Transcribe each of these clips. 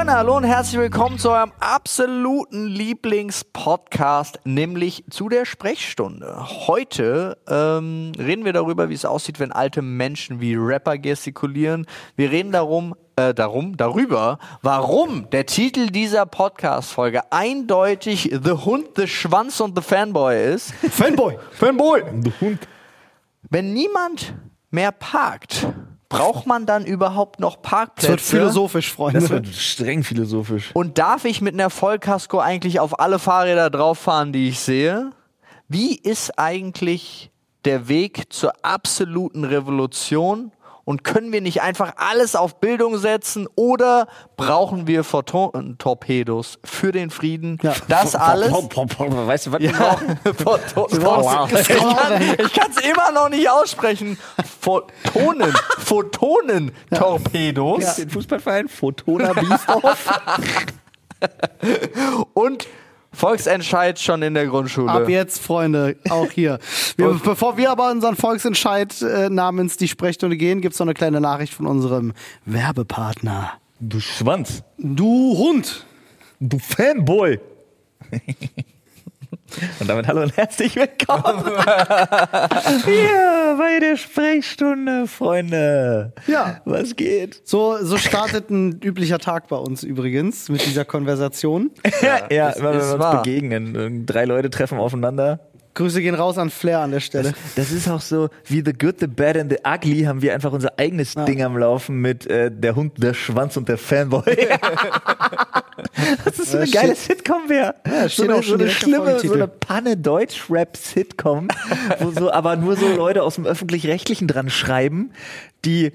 Freunde, hallo und herzlich willkommen zu eurem absoluten Lieblingspodcast, nämlich zu der Sprechstunde. Heute ähm, reden wir darüber, wie es aussieht, wenn alte Menschen wie Rapper gestikulieren. Wir reden darum, äh, darum, darüber, warum der Titel dieser Podcast-Folge eindeutig The Hund, The Schwanz und The Fanboy ist. Fanboy! Fanboy! The Hund. Wenn niemand mehr parkt, braucht man dann überhaupt noch Das Parkplätze? wird philosophisch, Freunde. Das wird streng philosophisch. Und darf ich mit einer Vollkasko eigentlich auf alle Fahrräder drauf fahren, die ich sehe? Wie ist eigentlich der Weg zur absoluten Revolution? Und können wir nicht einfach alles auf Bildung setzen oder brauchen wir Photon-Torpedos für den Frieden? Ja. Das alles. Weißt du, was wir Ja, brauchen? Photon- ich kann es immer noch nicht aussprechen. Photonen, Photonen-Torpedos. Den Fußballverein Fortuna Biesdorf. und Volksentscheid schon in der Grundschule. Ab jetzt, Freunde, auch hier. Wir, bevor wir aber unseren Volksentscheid äh, namens die Sprechstunde gehen, gibt's noch eine kleine Nachricht von unserem Werbepartner. Du Schwanz. Du Hund! Du Fanboy. Und damit hallo und herzlich willkommen. Hier bei der Sprechstunde, Freunde. Ja. Was geht? So, so startet ein üblicher Tag bei uns übrigens mit dieser Konversation. Ja, ja ist- immer wenn wir uns wahr. begegnen. Drei Leute treffen aufeinander. Grüße gehen raus an Flair an der Stelle. Das ist auch so, wie The Good, The Bad and The Ugly haben wir einfach unser eigenes Ding am Laufen mit äh, der Hund, der Schwanz und der Fanboy. das ist so Ja, eine geile Sitcom wäre. so steht eine, so eine schlimme, so eine Panne Deutsch-Rap-Sitcom, wo so, aber nur so Leute aus dem Öffentlich-Rechtlichen dran schreiben, die,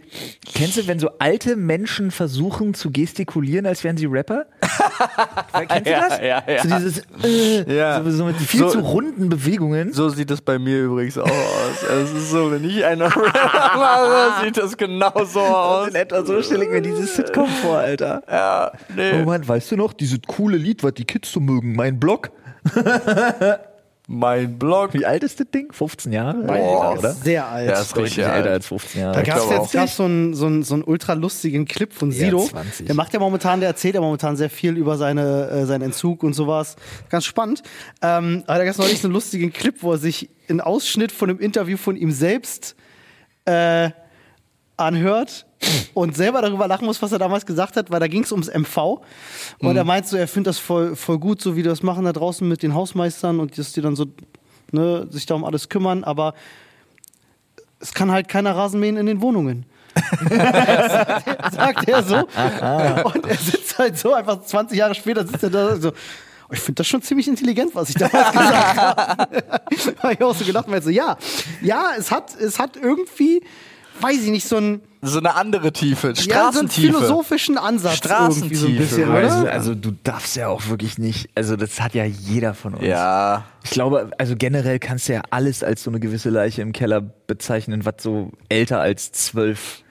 kennst du, wenn so alte Menschen versuchen zu gestikulieren, als wären sie Rapper? kennst du Ja, das? ja, ja. So dieses, äh, Ja. so, so mit viel So- zu runden Bewegungen. So sieht es bei mir übrigens auch aus. Es ist so, wenn ich einen Rapper mache, sieht das genau so aus. In etwa so stelle ich mir dieses Sitcom vor, Alter. Ja, nee. Oh Mann, weißt du noch, dieses coole Lied, was die Kids so mögen, mein Blog? Mein Blog. Wie alt ist das Ding? 15 Jahre? Boah. oder? Sehr alt. Ja, ist richtig älter alt. als 15 Da Jahre. gab es jetzt gab's so einen so einen- so einen ultra lustigen Clip von Ja, Sido. 20. Der macht ja momentan, der erzählt ja momentan sehr viel über seine, äh, seinen Entzug und sowas. Ganz spannend. Ähm, aber da gab es neulich so einen lustigen Clip, wo er sich einen Ausschnitt von einem Interview von ihm selbst äh, anhört und selber darüber lachen muss, was er damals gesagt hat, weil da ging es ums MV. Und er meint so, er findet das voll, voll gut, so wie die das machen da draußen mit den Hausmeistern und dass die dann so ne, sich da um alles kümmern, aber es kann halt keiner Rasenmähen in den Wohnungen. sagt er so. Und er sitzt halt so, einfach 20 Jahre später sitzt er da so. "Oh, Ich finde das schon ziemlich intelligent, was ich damals gesagt habe. habe ich auch so gedacht, weil so, ja, ja, es hat, es hat irgendwie, weiß ich nicht, so einen, So eine andere Tiefe. ja, so einen Straßentiefe. philosophischen Ansatz irgendwie so ein Straßentiefe, bisschen, weißt Also, oder? also du darfst ja auch wirklich nicht, also das hat ja jeder von uns. ja. Ich glaube, also generell kannst du ja alles als so eine gewisse Leiche im Keller bezeichnen, was so älter als zwölf,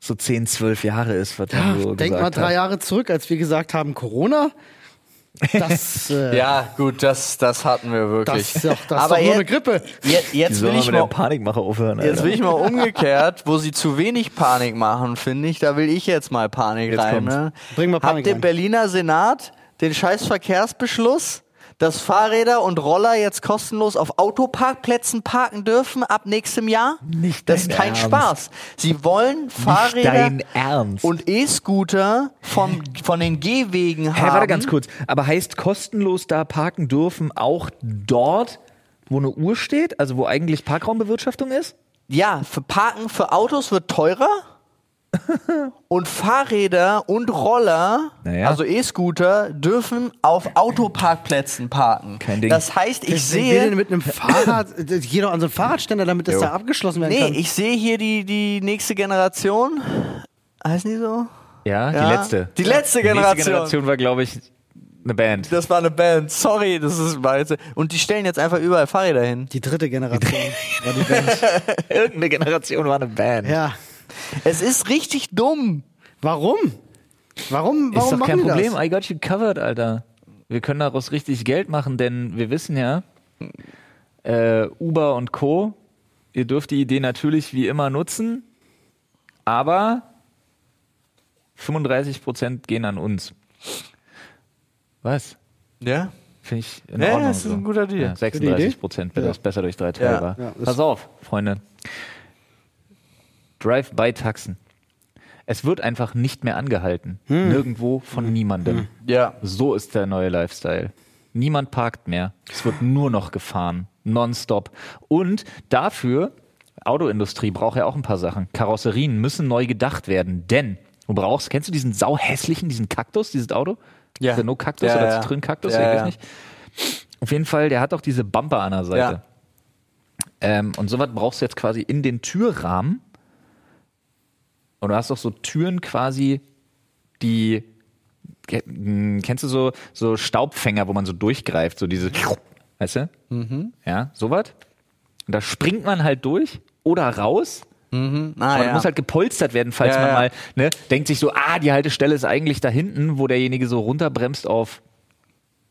so zehn, zwölf Jahre ist, was man so Denk mal drei hat. Jahre zurück, als wir gesagt haben, Corona. Das, äh, Ja, gut, das, das hatten wir wirklich. das ist doch, das ist Aber doch nur jetzt, eine Grippe. Jetzt, jetzt will ich mal Panikmache aufhören, Jetzt will ich mal umgekehrt, wo sie zu wenig Panik machen, finde ich, da will ich jetzt mal Panik Jetzt rein. Ne? Bring mal Panik Hat der rein. Berliner Senat den scheiß Verkehrsbeschluss, dass Fahrräder und Roller jetzt kostenlos auf Autoparkplätzen parken dürfen ab nächstem Jahr? Nicht Das ist kein Ernst. Spaß. Sie wollen Fahrräder dein Ernst. und E-Scooter vom, von den Gehwegen Hä, haben. warte ganz kurz. Aber heißt kostenlos da parken dürfen auch dort, wo eine Uhr steht? Also wo eigentlich Parkraumbewirtschaftung ist? Ja, für Parken für Autos wird teurer. Und Fahrräder und Roller, Naja. also E-Scooter, dürfen auf Autoparkplätzen parken. Kein Ding. Das heißt, ich will sehe. denn mit einem Fahrrad, geh doch an so einen Fahrradständer, damit das Jo. da abgeschlossen werden Nee, kann. ich sehe hier die, die nächste Generation. Heißen die so? Ja, Ja. die letzte. Die letzte Die nächste Generation. Generation war, glaube ich, eine Band. Das war eine Band. Sorry, das ist war jetzt. Und die stellen jetzt einfach überall Fahrräder hin. Die dritte Generation war die Band. Irgendeine Generation war eine Band. Ja. Es ist richtig dumm. Warum? Warum, warum Ist doch kein Problem. das? I got you covered, Alter. Wir können daraus richtig Geld machen, denn wir wissen ja, äh, Uber und Co., ihr dürft die Idee natürlich wie immer nutzen, aber 35% gehen an uns. Was? Ja? Finde ich in Ja, Ordnung. das ist so. ein guter Deal. Ja, Idee. 36 Prozent, wenn Ja. das besser durch drei Teile Ja. war. Ja, Pass auf, Freunde. Drive-by-Taxen. Es wird einfach nicht mehr angehalten. Hm. Nirgendwo von niemandem. Ja. So ist der neue Lifestyle. Niemand parkt mehr. Es wird nur noch gefahren. Nonstop. Und dafür, Autoindustrie braucht ja auch ein paar Sachen. Karosserien müssen neu gedacht werden, denn du brauchst, kennst du diesen sauhässlichen, diesen Kaktus, dieses Auto? Ja. Renault Kaktus Ja, oder ja. Citroën Kaktus, Ja, ich weiß nicht. Auf jeden Fall, der hat auch diese Bumper an der Seite. Ja. Ähm, und sowas brauchst du jetzt quasi in den Türrahmen. Und du hast auch so Türen quasi, die mh, kennst du so, so Staubfänger, wo man so durchgreift, so diese, weißt du? Mhm. Ja, sowas. Und da springt man halt durch oder raus. Mhm. Ah, Aber ja. muss halt gepolstert werden, falls Ja, man ja. mal ne, denkt sich so, ah, die Haltestelle ist eigentlich da hinten, wo derjenige so runterbremst auf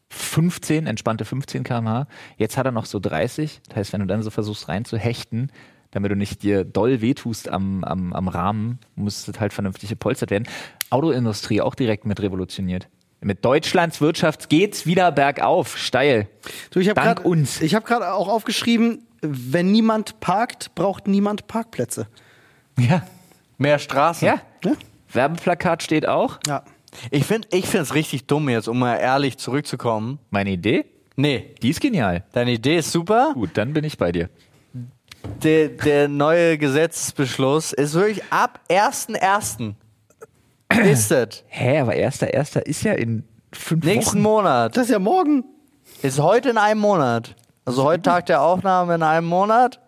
15, entspannte 15 km/h. Jetzt hat er noch so 30. Das heißt, wenn du dann so versuchst reinzuhechten, damit du nicht dir doll wehtust am, am, am Rahmen, muss es halt vernünftig gepolstert werden. Autoindustrie auch direkt mit revolutioniert. Mit Deutschlands Wirtschaft geht's wieder bergauf, steil. Du, ich hab Dank grad, uns. Ich habe gerade auch aufgeschrieben, wenn niemand parkt, braucht niemand Parkplätze. Ja. Mehr Straßen. Ja. Ja? Werbeplakat steht auch. Ja. Ich finde ich es richtig dumm jetzt, um mal ehrlich zurückzukommen. Meine Idee, Nee, die ist genial. deine Idee ist super. Gut, dann bin ich bei dir. Der, der neue Gesetzesbeschluss ist wirklich ab 1.1. ist das. Hä, aber erster, erster ist ja in fünf Nächsten Wochen. Monat. Das ist ja morgen. Ist heute in einem Monat. Also heute Tag der Aufnahme in einem Monat.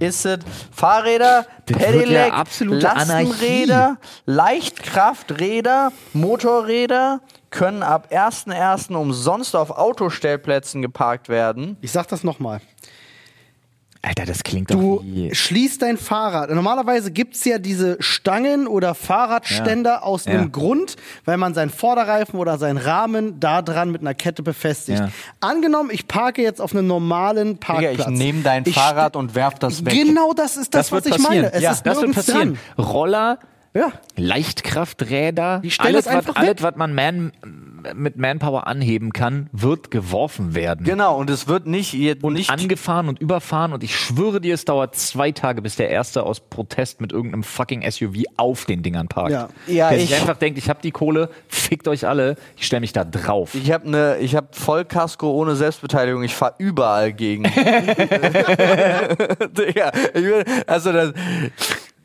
Ist es Fahrräder, Das Pedelec, ja Lastenräder, Leichtkrafträder, Motorräder können ab 1.1. umsonst auf Autostellplätzen geparkt werden. Ich sag das nochmal. Alter, das klingt Du doch wie... schließt dein Fahrrad. Normalerweise gibt's ja diese Stangen oder Fahrradständer Ja. aus einem Ja. Grund, weil man seinen Vorderreifen oder seinen Rahmen da dran mit einer Kette befestigt. Ja. Angenommen, ich parke jetzt auf einem normalen Digga, Parkplatz. ich nehme dein Ich Fahrrad und werf das weg. Genau das ist das, Das, was ich passieren. meine. Es ja, ist das wird passieren. Dran. Roller, Ja. Leichtkrafträder, alles, was, alles, was man man, mit Manpower anheben kann, wird geworfen werden. Genau, und es wird nicht, Und nicht angefahren und überfahren und ich schwöre dir, es dauert zwei Tage, bis der Erste aus Protest mit irgendeinem fucking SUV auf den Dingern parkt. Ja. Ja, der ich- sich einfach denkt, ich habe die Kohle, fickt euch alle, ich stelle mich da drauf. Ich habe ne, ich habe Vollkasko ohne Selbstbeteiligung. Ich fahre überall gegen. Digga, ich will, also das,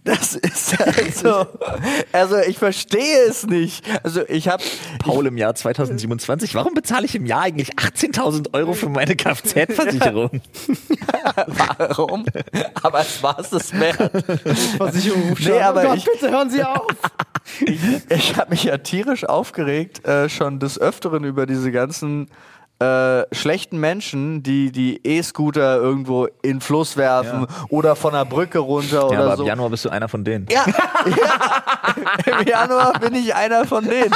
das ist also, also ich verstehe es nicht. Also ich habe Paul im Jahr 2027, warum bezahle ich im Jahr eigentlich 18.000 Euro für meine Kfz-Versicherung? warum, aber es war es das wert. Versicherung Nee, aber oh Gott, ich- bitte hören Sie auf. Ich habe mich ja tierisch aufgeregt äh, schon des Öfteren über diese ganzen äh, schlechten Menschen, die die E-Scooter irgendwo in den Fluss werfen oder von der Brücke runter Ja, oder aber so. im Januar bist du einer von denen. Ja, ja. im Januar bin ich einer von denen.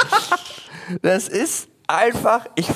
Das ist einfach, ich,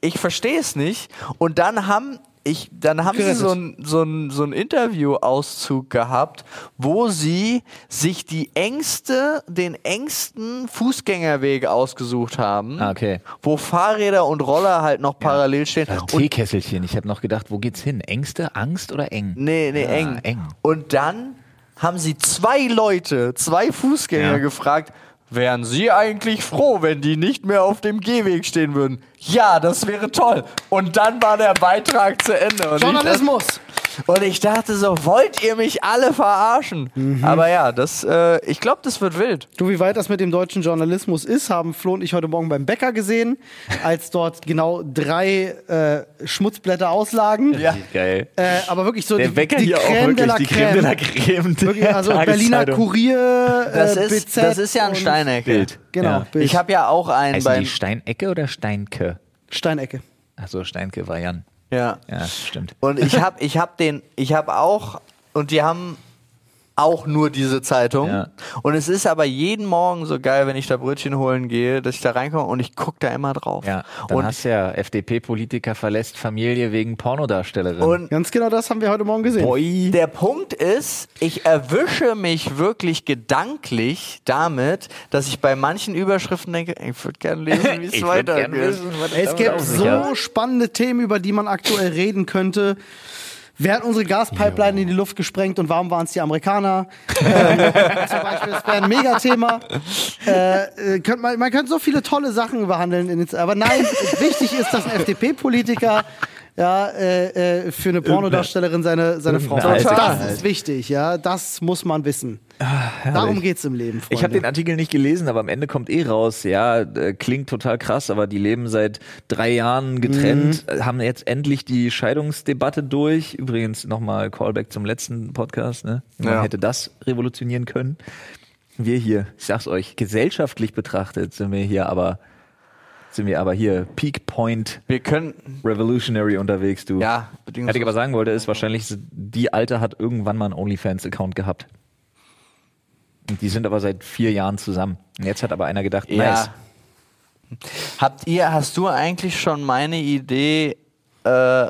ich verstehe es nicht. Und dann haben ich, dann haben sie Gerettet. so ein, so ein, so ein Interview-Auszug gehabt, wo sie sich die engste, den engsten Fußgängerweg ausgesucht haben, Ah, okay. wo Fahrräder und Roller halt noch parallel stehen. Das Teekesselchen. Ich habe noch gedacht, wo geht's hin? Ängste, Angst oder eng? Nee, nee, Ah, eng. eng. Und dann haben sie zwei Leute, zwei Fußgänger Ja. gefragt, wären sie eigentlich froh, wenn die nicht mehr auf dem Gehweg stehen würden? Ja, das wäre toll. Und dann war der Beitrag zu Ende. Und Journalismus. Ich, und ich dachte so, wollt ihr mich alle verarschen? Mhm. Aber ja, das, äh, ich glaube, das wird wild. Du, wie weit das mit dem deutschen Journalismus ist, haben Flo und ich heute Morgen beim Bäcker gesehen, als dort genau drei äh, Schmutzblätter auslagen. Ja. Geil. Äh, aber wirklich so Der die, Wecker die hier Crème auch de la wirklich, die Creme de la. Creme. der Wirklich, also Berliner. Kurier, äh, Das ist, BZ das ist ja ein Steinecke. Bild. Genau, Ja. Bild. Ich habe ja auch einen beim. die Steinecke oder Steinke? Steinecke. Achso, Steinke war Jan. Ja. Ja, stimmt. Und ich habe ich hab den, ich habe auch, und die haben auch nur diese Zeitung. Ja. Und es ist aber jeden Morgen so geil, wenn ich da Brötchen holen gehe, dass ich da reinkomme und ich gucke da immer drauf. Ja, dann und, hast ja FDP-Politiker verlässt Familie wegen Pornodarstellerin. und Ganz genau das haben wir heute Morgen gesehen. Boy. Der Punkt ist, ich erwische mich wirklich gedanklich damit, dass ich bei manchen Überschriften denke, ich würde gerne lesen, wie es weitergeht. Es gibt so spannende Themen, über die man aktuell reden könnte. Wer hat unsere Gaspipeline in die Luft gesprengt und warum waren es die Amerikaner? ähm, zum Beispiel, das wäre ein Megathema. Äh, äh, könnt man, man könnte so viele tolle Sachen behandeln. Aber nein, wichtig ist, dass ein FDP-Politiker ja, äh, äh, für eine Pornodarstellerin seine, seine Frau das ist wichtig, ja. Das muss man wissen. Darum geht's im Leben, Freunde. Ich habe den Artikel nicht gelesen, aber am Ende kommt eh raus. Ja, äh, klingt total krass, aber die leben seit drei Jahren getrennt, Mhm. äh, haben jetzt endlich die Scheidungsdebatte durch. Übrigens nochmal Callback zum letzten Podcast. Ne? Man Ja. hätte das revolutionieren können. Wir hier, ich sag's euch, gesellschaftlich betrachtet sind wir hier aber sind wir aber hier Peak Point Wir können, Revolutionary unterwegs, du. ja, Was ich aber sagen wollte, ist wahrscheinlich, die Alte hat irgendwann mal einen OnlyFans-Account gehabt. Und die sind aber seit vier Jahren zusammen. Und jetzt hat aber einer gedacht, Ja. nice. Habt ihr, hast du eigentlich schon meine Idee äh,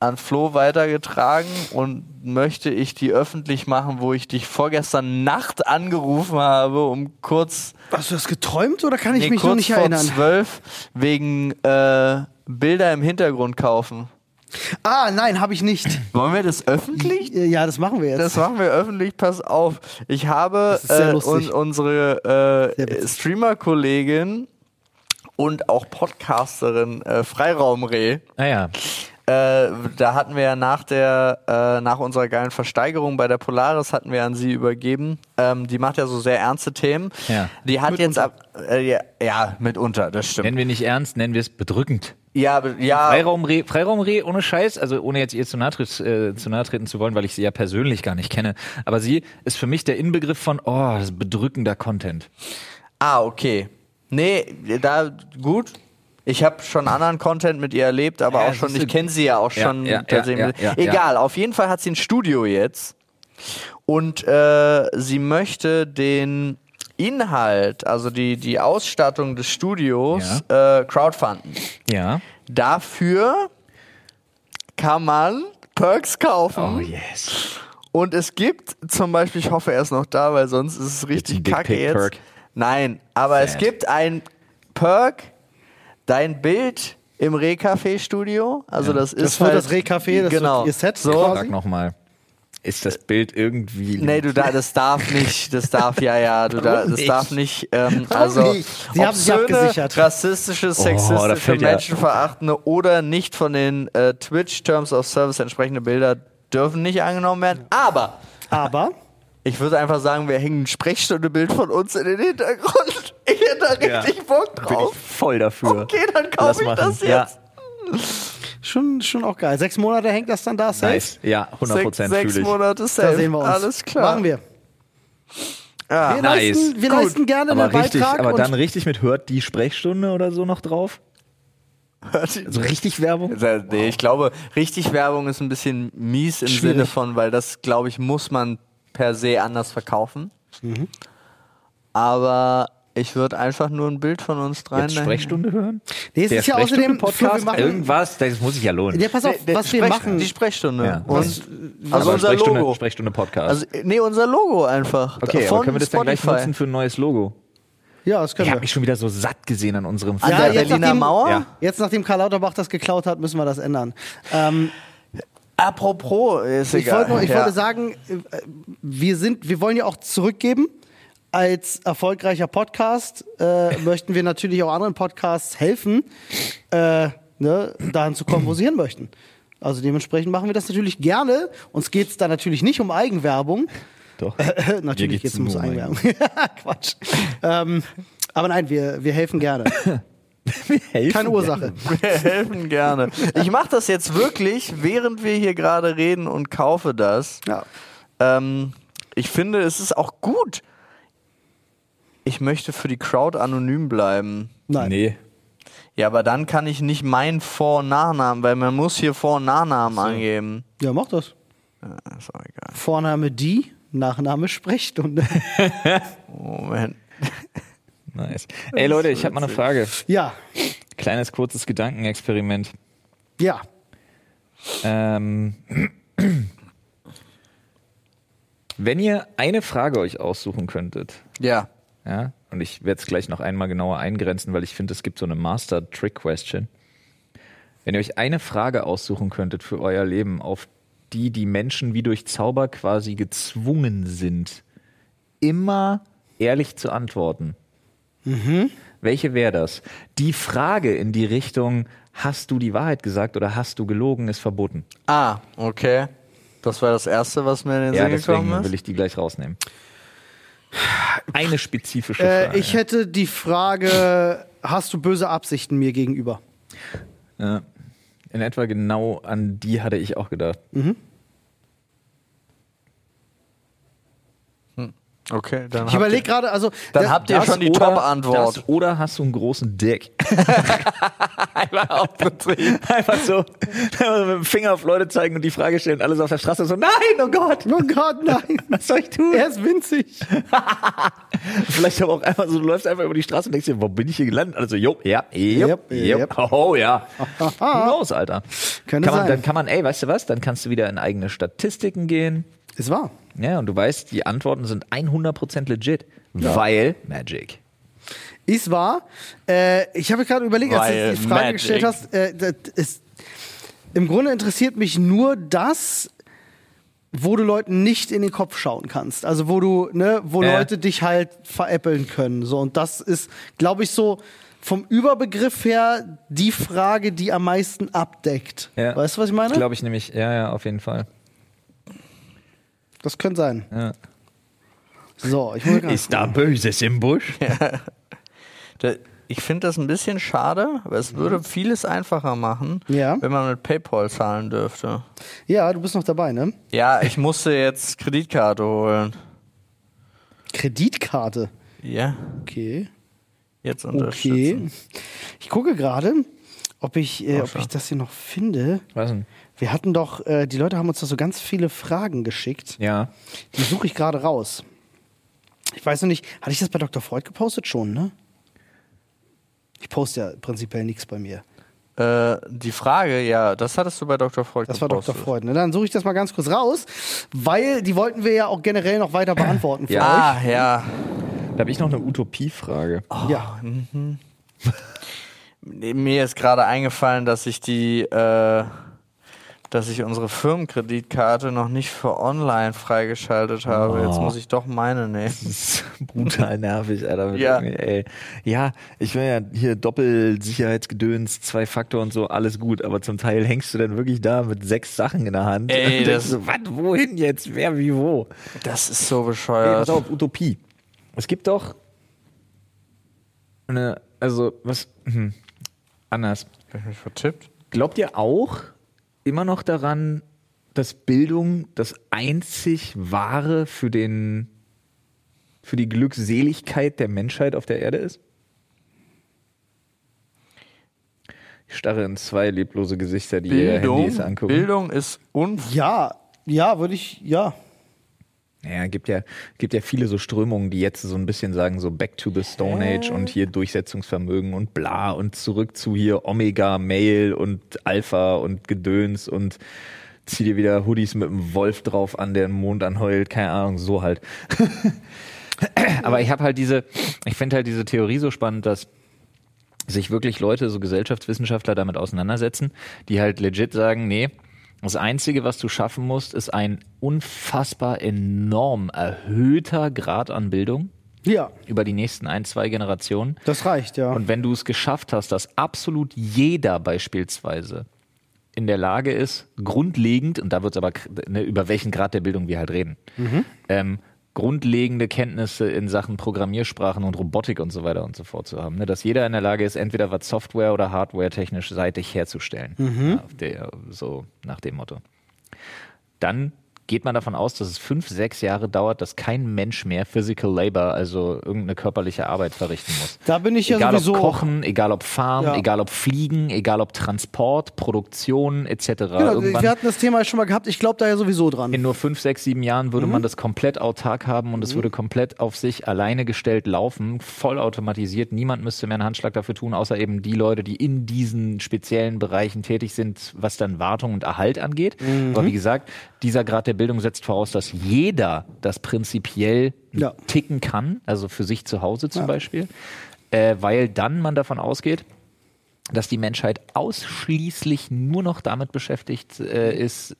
an Flo weitergetragen und möchte ich die öffentlich machen, wo ich dich vorgestern Nacht angerufen habe, um kurz, Hast du das geträumt oder kann ich nee, mich noch kurz nicht vor erinnern? zwölf wegen äh, Bilder im Hintergrund kaufen? Ah, nein, habe ich nicht. Wollen wir das öffentlich? Ja, das machen wir jetzt. Das machen wir öffentlich, pass auf. Ich habe äh, un unsere äh. Streamer-Kollegin und auch Podcasterin äh, Freiraumreh. Naja, Äh, da hatten wir ja nach der, äh, nach unserer geilen Versteigerung bei der Polaris hatten wir an sie übergeben. Ähm, die macht ja so sehr ernste Themen. Ja. Die hat jetzt ab, äh, ja, ja, mitunter, das stimmt. nennen wir nicht ernst, nennen wir es bedrückend. Ja, be- ja, Freiraumreh, Freiraumreh ohne Scheiß, also ohne jetzt ihr zu nahe, äh, zu nahe treten zu wollen, weil ich sie ja persönlich gar nicht kenne. Aber sie ist für mich der Inbegriff von, oh, das ist bedrückender Content. Ah, okay. Nee, da gut. Ich habe schon anderen Content mit ihr erlebt, aber Ja, auch schon, ich kenne sie ja auch schon ja, ja, Egal, auf jeden Fall hat sie ein Studio jetzt und äh, sie möchte den Inhalt, also die, die Ausstattung des Studios, äh, crowdfunden. Ja. Dafür kann man Perks kaufen. Oh yes. Und es gibt zum Beispiel, ich hoffe, er ist noch da, weil sonst ist es richtig kacke jetzt. Perk? Nein, aber es Sad. gibt ein Perk, dein Bild im Rehcafé-Studio. Also das ist Das wird halt, das Rehcafé, das genau. ihr Set So. quasi. Sag nochmal. Ist das Bild irgendwie. Nee, du da, das darf nicht, das darf ja, ja, du da, das nicht? darf nicht, ähm, also nicht? Sie haben sich rassistische, da sexistische, ja- menschenverachtende oder nicht von den äh, Twitch Terms of Service entsprechende Bilder dürfen nicht angenommen werden. Aber Aber Ich würde einfach sagen, wir hängen ein Sprechstundebild von uns in den Hintergrund. Ich hätte da Ja. richtig Bock Bin drauf. ich voll dafür. Okay, dann kaufe ich machen. das Ja. Schon, schon auch geil. Sechs Monate hängt das dann da safe. Nice. Ja, 100% Sechs, fühle sechs ich. Monate safe. Da sehen wir uns. Alles klar. Machen wir. Ja. Wir, Nice. leisten, wir Gut. leisten gerne Aber einen richtig, Beitrag. aber und dann richtig mit hört die Sprechstunde oder so noch drauf? Also richtig Werbung? Nee, ich glaube, richtig Werbung ist ein bisschen mies im Schwierig. Sinne von, weil das, glaube ich, muss man per se anders verkaufen. Mhm. Aber ich würde einfach nur ein Bild von uns dreien. Jetzt dahin- Sprechstunde hören? Nee, es ist ja außerdem, Podcast, machen, irgendwas, das muss sich ja lohnen. ja, pass auf, Nee, der was wir machen. Die Sprechstunde. Ja. Und, Was- also Aber unser Sprechstunde, Logo. Sprechstunde Podcast. Also, nee, unser Logo einfach. okay, von aber können wir das dann gleich Spotify. nutzen für ein neues Logo? Ja, das können Ich habe wir. mich schon wieder so satt gesehen an unserem An Ja, der jetzt Berliner nachdem- Mauer? Ja. Jetzt, nachdem Karl Lauterbach das geklaut hat, müssen wir das ändern. Ähm, Apropos, ist ich egal. wollte, nur- ich ja. wollte sagen, äh, wir sind, wir wollen ja auch zurückgeben. Als erfolgreicher Podcast äh, möchten wir natürlich auch anderen Podcasts helfen, äh, ne, dahin zu kommen, wo sie hin möchten. Also dementsprechend machen wir das natürlich gerne. Uns geht es da natürlich nicht um Eigenwerbung. Doch. natürlich geht's geht es um Eigenwerbung. Quatsch. Ähm, aber nein, wir, wir helfen gerne. Helfen Keine Ursache. Wir helfen gerne. Ich mache das jetzt wirklich, während wir hier gerade reden und kaufe das. Ja. Ähm, ich finde, es ist auch gut. Ich möchte für die Crowd anonym bleiben. Nein. Nee. Ja, aber dann kann ich nicht meinen Vor- und Nachnamen, weil man muss hier Vor- und Nachnamen angeben. Ja, mach das. Ja, ist auch egal. Vorname die, Nachname Sprechstunde. Moment. Nice. Ey Leute, ich habe mal eine Frage. ja, Kleines kurzes Gedankenexperiment. ja. Ähm, wenn ihr eine Frage euch aussuchen könntet, Ja. Ja, und ich werde es gleich noch einmal genauer eingrenzen, weil ich finde, es gibt so eine Master Trick Question. Wenn ihr euch eine Frage aussuchen könntet für euer Leben, auf die die Menschen wie durch Zauber quasi gezwungen sind, immer ehrlich zu antworten. Welche wäre das? Die Frage in die Richtung, hast du die Wahrheit gesagt oder hast du gelogen, ist verboten. Ah, okay. Das war das Erste, was mir in den Ja, Sinn deswegen gekommen ist. will ich die gleich rausnehmen. Eine spezifische Äh, Frage. ich hätte die Frage, hast du böse Absichten mir gegenüber? ja. In etwa genau an die hatte ich auch gedacht. Okay, dann Ich überlege gerade, also Dann das- habt ihr schon die Top-Antwort. Oder hast du einen großen Dick? Einmal aufgetrieben. Einfach so, einfach so mit dem Finger auf Leute zeigen und die Frage stellen, alles auf der Straße so, nein, oh Gott, Oh Gott, nein. was soll ich tun? Er ist winzig. Vielleicht aber auch einfach so, du läufst einfach über die Straße und denkst dir, wo bin ich hier gelandet? Also, jo, ja, jupp, yep. oh ja. Knows, Alter. Könnte kann man, sein. Dann kann man, ey, weißt du was, dann kannst du wieder in eigene Statistiken gehen. Ist wahr. Ja, und du weißt, die Antworten sind 100% legit, weil Magic. Ist wahr. Äh, ich habe gerade überlegt, als Weil du die Frage Magic. gestellt hast, äh, das ist, im Grunde interessiert mich nur das, wo du Leuten nicht in den Kopf schauen kannst. Also wo du, ne, wo Ja. Leute dich halt veräppeln können. So, und das ist, glaube ich, so vom Überbegriff her die Frage, die am meisten abdeckt. Ja. Weißt du, was ich meine? Glaube ich nämlich, ja, ja, auf jeden Fall. Das könnte sein. Ja. So, ich muss Ist da Böses im Busch? Da- Ich finde das ein bisschen schade, aber es würde vieles einfacher machen, Ja. wenn man mit PayPal zahlen dürfte. Ja, du bist noch dabei, ne? Ja, ich musste jetzt Kreditkarte holen. Kreditkarte. Ja, Okay. jetzt Okay. unterstützen. Ich gucke gerade, ob ich, äh, Oh, ob ich das hier noch finde. Was denn? Wir hatten doch, äh, die Leute haben uns da so ganz viele Fragen geschickt. Ja. Die suche ich gerade raus. Ich weiß noch nicht, hatte ich das bei Dr. Freud gepostet schon, ne? Ich poste ja prinzipiell nichts bei mir. Äh, die Frage, ja, das hattest du bei Dr. Freud Das war Dr. gepostet. Freud. Ne? Dann suche ich das mal ganz kurz raus, weil die wollten wir ja auch generell noch weiter beantworten für Ja, ja. Da habe ich noch eine Utopiefrage. euch. Ja. Mir ist gerade eingefallen, dass ich die, äh, dass ich unsere Firmenkreditkarte noch nicht für online freigeschaltet habe. Jetzt Oh. muss ich doch meine nehmen. Das ist brutal nervig, Alter. Ja. Ey. ja, ich will ja hier Doppelsicherheitsgedöns, zwei Faktor und so, alles gut, aber zum Teil hängst du dann wirklich da mit sechs Sachen in der Hand. Ey, und das- so, was, wohin jetzt? Wer, wie, wo? Das ist so Ey, bescheuert. pass auf, Utopie. Es gibt doch eine, also, was, hm, anders. Hab ich mich vertippt? Glaubt ihr auch immer noch daran, dass Bildung das einzig wahre für den für die Glückseligkeit der Menschheit auf der Erde ist? Ich starre in zwei leblose Gesichter, die ihr Bildung, Handys angucken. Bildung ist un Ja, ja, würde ich, ja. Ja, gibt ja, gibt ja viele so Strömungen, die jetzt so ein bisschen sagen, so back to the Stone Age und hier Durchsetzungsvermögen und bla und zurück zu hier Omega, Mail und Alpha und Gedöns und zieh dir wieder Hoodies mit einem Wolf drauf an, der den Mond anheult, keine Ahnung, so halt. Aber ich habe halt diese, ich finde halt diese Theorie so spannend, dass sich wirklich Leute, so Gesellschaftswissenschaftler damit auseinandersetzen, die halt legit sagen, nee, das Einzige, was du schaffen musst, ist ein unfassbar enorm erhöhter Grad an Bildung Ja, über die nächsten ein, zwei Generationen. das reicht, ja. Und wenn du es geschafft hast, dass absolut jeder beispielsweise in der Lage ist, grundlegend, und da wird es aber, ne, über welchen Grad der Bildung wir halt reden, ähm, grundlegende Kenntnisse in Sachen Programmiersprachen und Robotik und so weiter und so fort zu haben. Ne? Dass jeder in der Lage ist, entweder was Software- oder Hardware-technisch seitig herzustellen. Ja, auf der, so nach dem Motto. Dann geht man davon aus, dass es fünf, sechs Jahre dauert, dass kein Mensch mehr Physical Labor, also irgendeine körperliche Arbeit verrichten muss. Da bin ich ja egal sowieso. ob Kochen, egal ob Fahren, Ja. egal ob Fliegen, egal ob Transport, Produktion etc. Genau, Irgendwann wir hatten das Thema ja schon mal gehabt. Ich glaube da ja sowieso dran. in nur fünf, sechs, sieben Jahren Mhm. würde man das komplett autark haben und es würde komplett auf sich alleine gestellt laufen, vollautomatisiert. Niemand müsste mehr einen Handschlag dafür tun, außer eben die Leute, die in diesen speziellen Bereichen tätig sind, was dann Wartung und Erhalt angeht. Mhm. Aber wie gesagt, dieser Grad der Bildung setzt voraus, dass jeder das prinzipiell Ja. ticken kann, also für sich zu Hause zum Ja. Beispiel, äh, weil dann man davon ausgeht, dass die Menschheit ausschließlich nur noch damit beschäftigt äh, ist,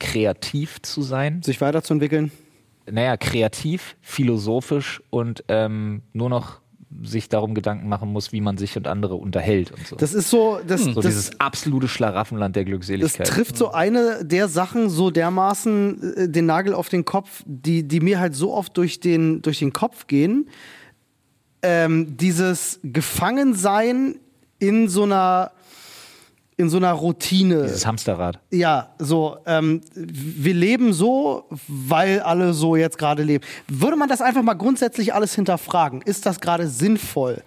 kreativ zu sein. sich weiterzuentwickeln. Naja, kreativ, philosophisch und ähm, nur noch sich darum Gedanken machen muss, wie man sich und andere unterhält und so. Das ist so, das, so das, dieses absolute Schlaraffenland der das Glückseligkeit. trifft so eine der Sachen so dermaßen äh, den Nagel auf den Kopf, die, die mir halt so oft durch den, durch den Kopf gehen. Ähm, dieses Gefangensein in so einer in so einer Routine. Dieses Hamsterrad. Ja, so, ähm, wir leben so, weil alle so jetzt gerade leben. Würde man das einfach mal grundsätzlich alles hinterfragen? Ist das gerade sinnvoll?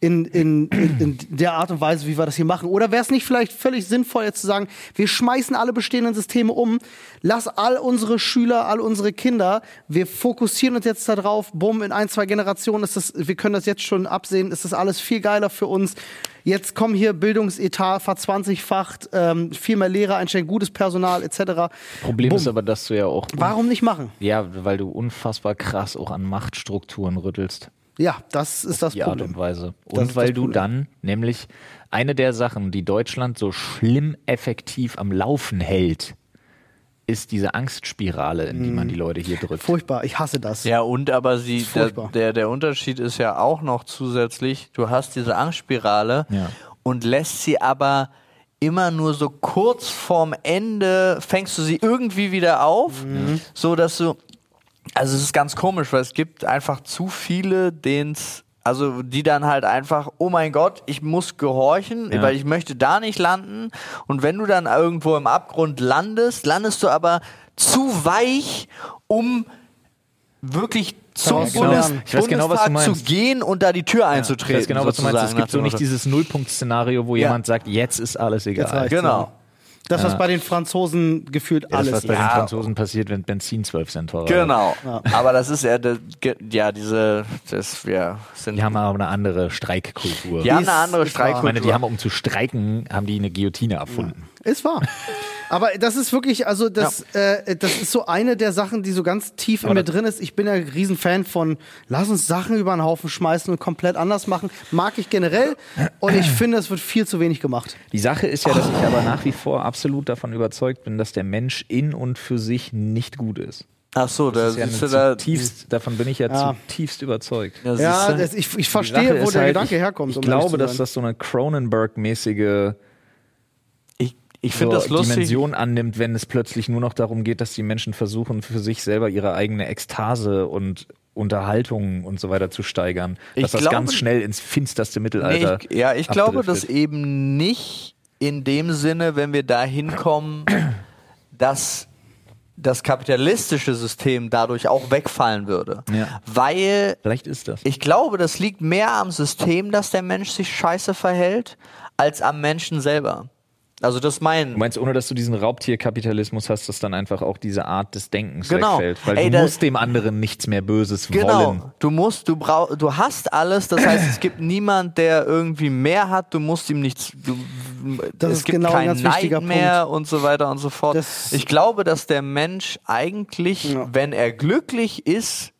In, in, in, in der Art und Weise, wie wir das hier machen? Oder wäre es nicht vielleicht völlig sinnvoll, jetzt zu sagen, wir schmeißen alle bestehenden Systeme um, lass all unsere Schüler, all unsere Kinder, wir fokussieren uns jetzt darauf, bumm, in ein, zwei Generationen ist das, wir können das jetzt schon absehen, ist das alles viel geiler für uns. Jetzt kommen hier Bildungsetat verzwanzigfacht, ähm, viel mehr Lehrer einstellen, gutes Personal etc. Problem Bumm. ist aber, dass du ja auch. Warum nicht machen? Ja, weil du unfassbar krass auch an Machtstrukturen rüttelst. Ja, das ist das die Art und Problem. Weise. Und weil du Problem. dann nämlich eine der Sachen, die Deutschland so schlimm effektiv am Laufen hält, ist diese Angstspirale, in die Mhm. man die Leute hier drückt. Furchtbar, ich hasse das. Ja, und aber sie, der, furchtbar. der, der Unterschied ist ja auch noch zusätzlich, du hast diese Angstspirale Ja. und lässt sie aber immer nur so kurz vorm Ende, fängst du sie irgendwie wieder auf, so dass du, also es ist ganz komisch, weil es gibt einfach zu viele, den's also die dann halt einfach, oh mein Gott, ich muss gehorchen, Ja. weil ich möchte da nicht landen. Und wenn du dann irgendwo im Abgrund landest, landest du aber zu weich, um wirklich zum Daraus zu Bundes. Ich genau, was du Bundestag meinst. zu gehen und da die Tür Ich einzutreten. weiß genau, was du meinst. Es gibt so nicht dieses Nullpunkt-Szenario, wo Ja. jemand sagt, jetzt ist alles egal. Genau. Ja. Das, was bei den Franzosen gefühlt Ja, das, alles was bei ist. den Ja. Franzosen passiert, wenn Benzin 12 Cent teurer. Genau. Ja. Aber das ist ja, ja, diese, das, wir sind, Die haben aber eine andere Streikkultur. die haben Ist- eine andere wahr. Ich meine, die Streikkultur. haben, um zu streiken, haben die eine Guillotine erfunden. Ist wahr. Aber das ist wirklich, also das, äh, das ist so eine der Sachen, die so ganz tief in mir drin ist. Ich bin ja ein Riesenfan von, lass uns Sachen über den Haufen schmeißen und komplett anders machen. Mag ich generell. Und ich finde, es wird viel zu wenig gemacht. Die Sache ist ja, dass ich aber nach wie vor absolut davon überzeugt bin, dass der Mensch in und für sich nicht gut ist. Ach so, da Das ist ja da, zutiefst, davn bin ich ja, Ja. zutiefst überzeugt. ja, Ja, das, ich, ich verstehe, wo der halt, Gedanke ich, herkommt. Ich um glaube, dass das so eine Cronenberg-mäßige ich, ich so finde das lustig. Dimension annimmt, wenn es plötzlich nur noch darum geht, dass die Menschen versuchen, für sich selber ihre eigene Ekstase und Unterhaltung und so weiter zu steigern. Ich dass das glaube- ganz schnell ins finsterste Nee, Mittelalter. ich, ja, ich glaube, dass abdriftet. eben nicht in dem Sinne, wenn wir da hinkommen, dass das kapitalistische System dadurch auch wegfallen würde. Ja. Weil Vielleicht ist das. ich glaube, das liegt mehr am System, dass der Mensch sich scheiße verhält, als am Menschen selber. Also das ist mein. Du meinst, ohne dass du diesen Raubtierkapitalismus hast, dass dann einfach auch diese Art des Denkens Genau. wegfällt. Weil Ey, du musst dem anderen nichts mehr Böses Genau, wollen. du musst, du brauch, du hast alles, das heißt, es gibt niemand, der irgendwie mehr hat, du musst ihm nichts, du, Das es ist gibt genau ein keinen ganz Neid wichtiger mehr und so weiter und so fort. Das- ich glaube, dass der Mensch eigentlich, Ja. wenn er glücklich ist,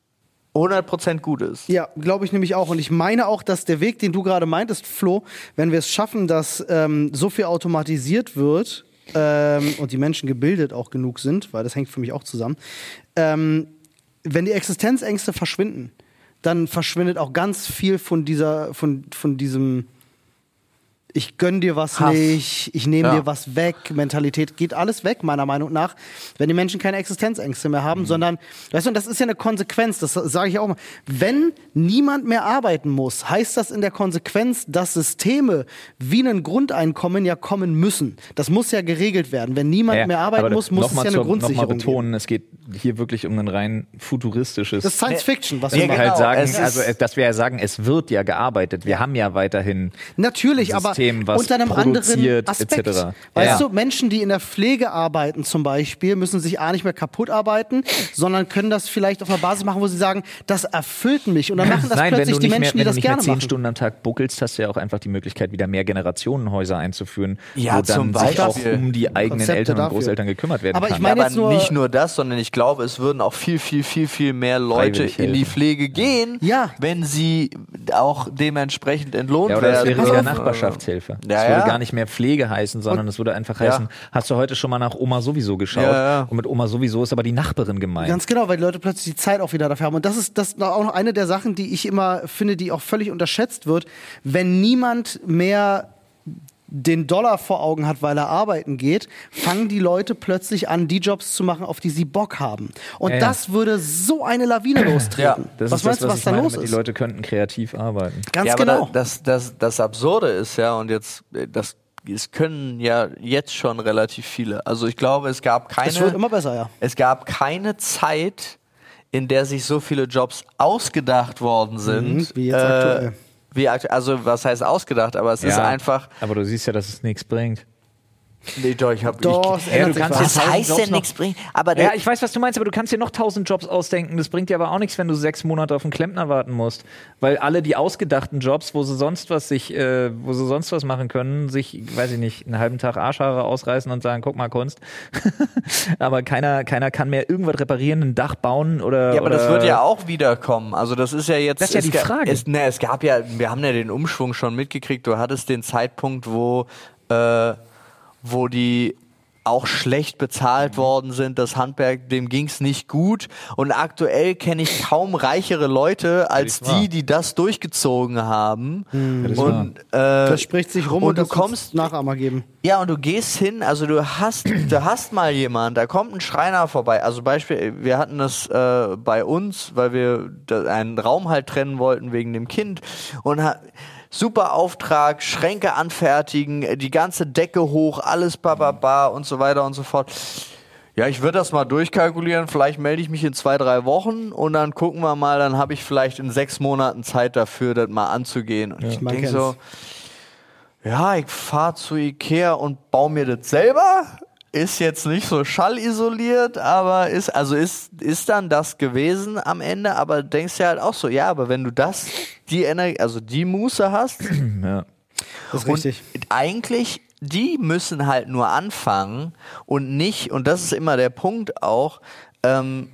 100% gut ist. Ja, glaube ich nämlich auch. Und ich meine auch, dass der Weg, den du gerade meintest, Flo, wenn wir es schaffen, dass ähm, so viel automatisiert wird ähm, und die Menschen gebildet auch genug sind, weil das hängt für mich auch zusammen, ähm, wenn die Existenzängste verschwinden, dann verschwindet auch ganz viel von dieser, von, von diesem ich gönn dir was Hass. nicht, ich nehme Ja. dir was weg, Mentalität geht alles weg, meiner Meinung nach, wenn die Menschen keine Existenzängste mehr haben, sondern, weißt du, und das ist ja eine Konsequenz, das sage ich auch mal. Wenn niemand mehr arbeiten muss, heißt das in der Konsequenz, dass Systeme wie ein Grundeinkommen ja kommen müssen. Das muss ja geregelt werden. Wenn niemand mehr arbeiten muss, muss es ja eine Grundsicherung Nochmal geben. betonen, es geht hier wirklich um ein rein futuristisches. Das ist Science Fiction, was Ja, wir genau. halt sagen, also dass wir ja sagen, es wird ja gearbeitet. Wir haben ja weiterhin Natürlich, aber System, was unter einem anderen produziert, Aspekt. etc. Weißt Ja. du, Menschen, die in der Pflege arbeiten zum Beispiel, müssen sich A nicht mehr kaputt arbeiten, sondern können das vielleicht auf einer Basis machen, wo sie sagen, das erfüllt mich. Und dann machen das Nein, wenn plötzlich du die nicht Menschen, mehr, die wenn das du nicht mehr gerne zehn machen. Stunden am Tag buckelst, hast du ja auch einfach die Möglichkeit, wieder mehr Generationenhäuser einzuführen, Ja, wo dann sich auch um die eigenen Konzepte Eltern und dafür. Großeltern gekümmert werden Aber ich kann. meine aber jetzt nur- nicht nur das, sondern ich glaube, es würden auch viel, viel, viel, viel mehr Leute in die. Pflege gehen, Ja. wenn sie auch dementsprechend entlohnt ja, oder es werden. wäre ja. Nachbarschaftshilfe. Ja, es würde ja. gar nicht mehr Pflege heißen, sondern es würde einfach Ja. heißen, hast du heute schon mal nach Oma sowieso geschaut? Ja, ja. Und mit Oma sowieso ist aber die Nachbarin gemeint. Ganz genau, weil die Leute plötzlich die Zeit auch wieder dafür haben. Und das ist das ist auch noch eine der Sachen, die ich immer finde, die auch völlig unterschätzt wird. Wenn niemand mehr den Dollar vor Augen hat, weil er arbeiten geht, fangen die Leute plötzlich an, die Jobs zu machen, auf die sie Bock haben. Und Ja, ja. das würde so eine Lawine lostreten. Ja, das was ist meinst das, du, was was ich da meine, los ist? die Leute könnten kreativ arbeiten. Ganz ja, aber genau. da- das, das, das Absurde ist ja, und jetzt, äh, das, es können ja jetzt schon relativ viele. Also ich glaube, es gab keine. es wird immer besser, ja. Es gab keine Zeit, in der sich so viele Jobs ausgedacht worden sind. Mhm, wie jetzt aktuell. Wie also was heißt ausgedacht, aber es ist einfach. Aber du siehst ja, dass es nichts bringt. Nee, doch, ich habe Doch, es Ja, du kannst was. tausend heißt Jobs denn nichts bringen? Aber Ja, ich weiß, was du meinst, aber du kannst dir noch tausend Jobs ausdenken. Das bringt dir aber auch nichts, wenn du sechs Monate auf einen Klempner warten musst. Weil alle die ausgedachten Jobs, wo sie sonst was sich, äh, wo sie sonst was machen können, sich, weiß ich nicht, einen halben Tag Arschhaare ausreißen und sagen, guck mal, Kunst. aber keiner, keiner kann mehr irgendwas reparieren, ein Dach bauen oder. Ja, aber das oder wird ja auch wiederkommen. Also das ist ja jetzt. Das ist ja die Frage. Es, ne, es gab ja, wir haben ja den Umschwung schon mitgekriegt. Du hattest den Zeitpunkt, wo, äh, wo die auch schlecht bezahlt worden sind. Das Handwerk, dem ging's nicht gut. Und aktuell kenne ich kaum reichere Leute als wahr. die, die das durchgezogen haben. Das ist Und, äh, Das spricht sich rum und, und du kommst Nachahmer geben. ja, und du gehst hin, also du hast, du hast mal jemand, da kommt ein Schreiner vorbei. Also Beispiel, wir hatten das äh, bei uns, weil wir einen Raum halt trennen wollten wegen dem Kind und super Auftrag, Schränke anfertigen, äh, die ganze Decke hoch, alles bababa und so weiter und so fort. Ja, ich würde das mal durchkalkulieren. Vielleicht melde ich mich in zwei, drei Wochen und dann gucken wir mal. Dann habe ich vielleicht in sechs Monaten Zeit dafür, das mal anzugehen. Und ich man denke so, ja, ich fahre zu Ikea und baue mir das selber. Ist jetzt nicht so schallisoliert, aber ist, also ist, ist dann das gewesen am Ende, aber denkst dir halt auch so, ja, aber wenn du das, die Energie, also die Muße hast, Ja. Das ist und richtig. eigentlich, die müssen halt nur anfangen und nicht, und das ist immer der Punkt auch, ähm,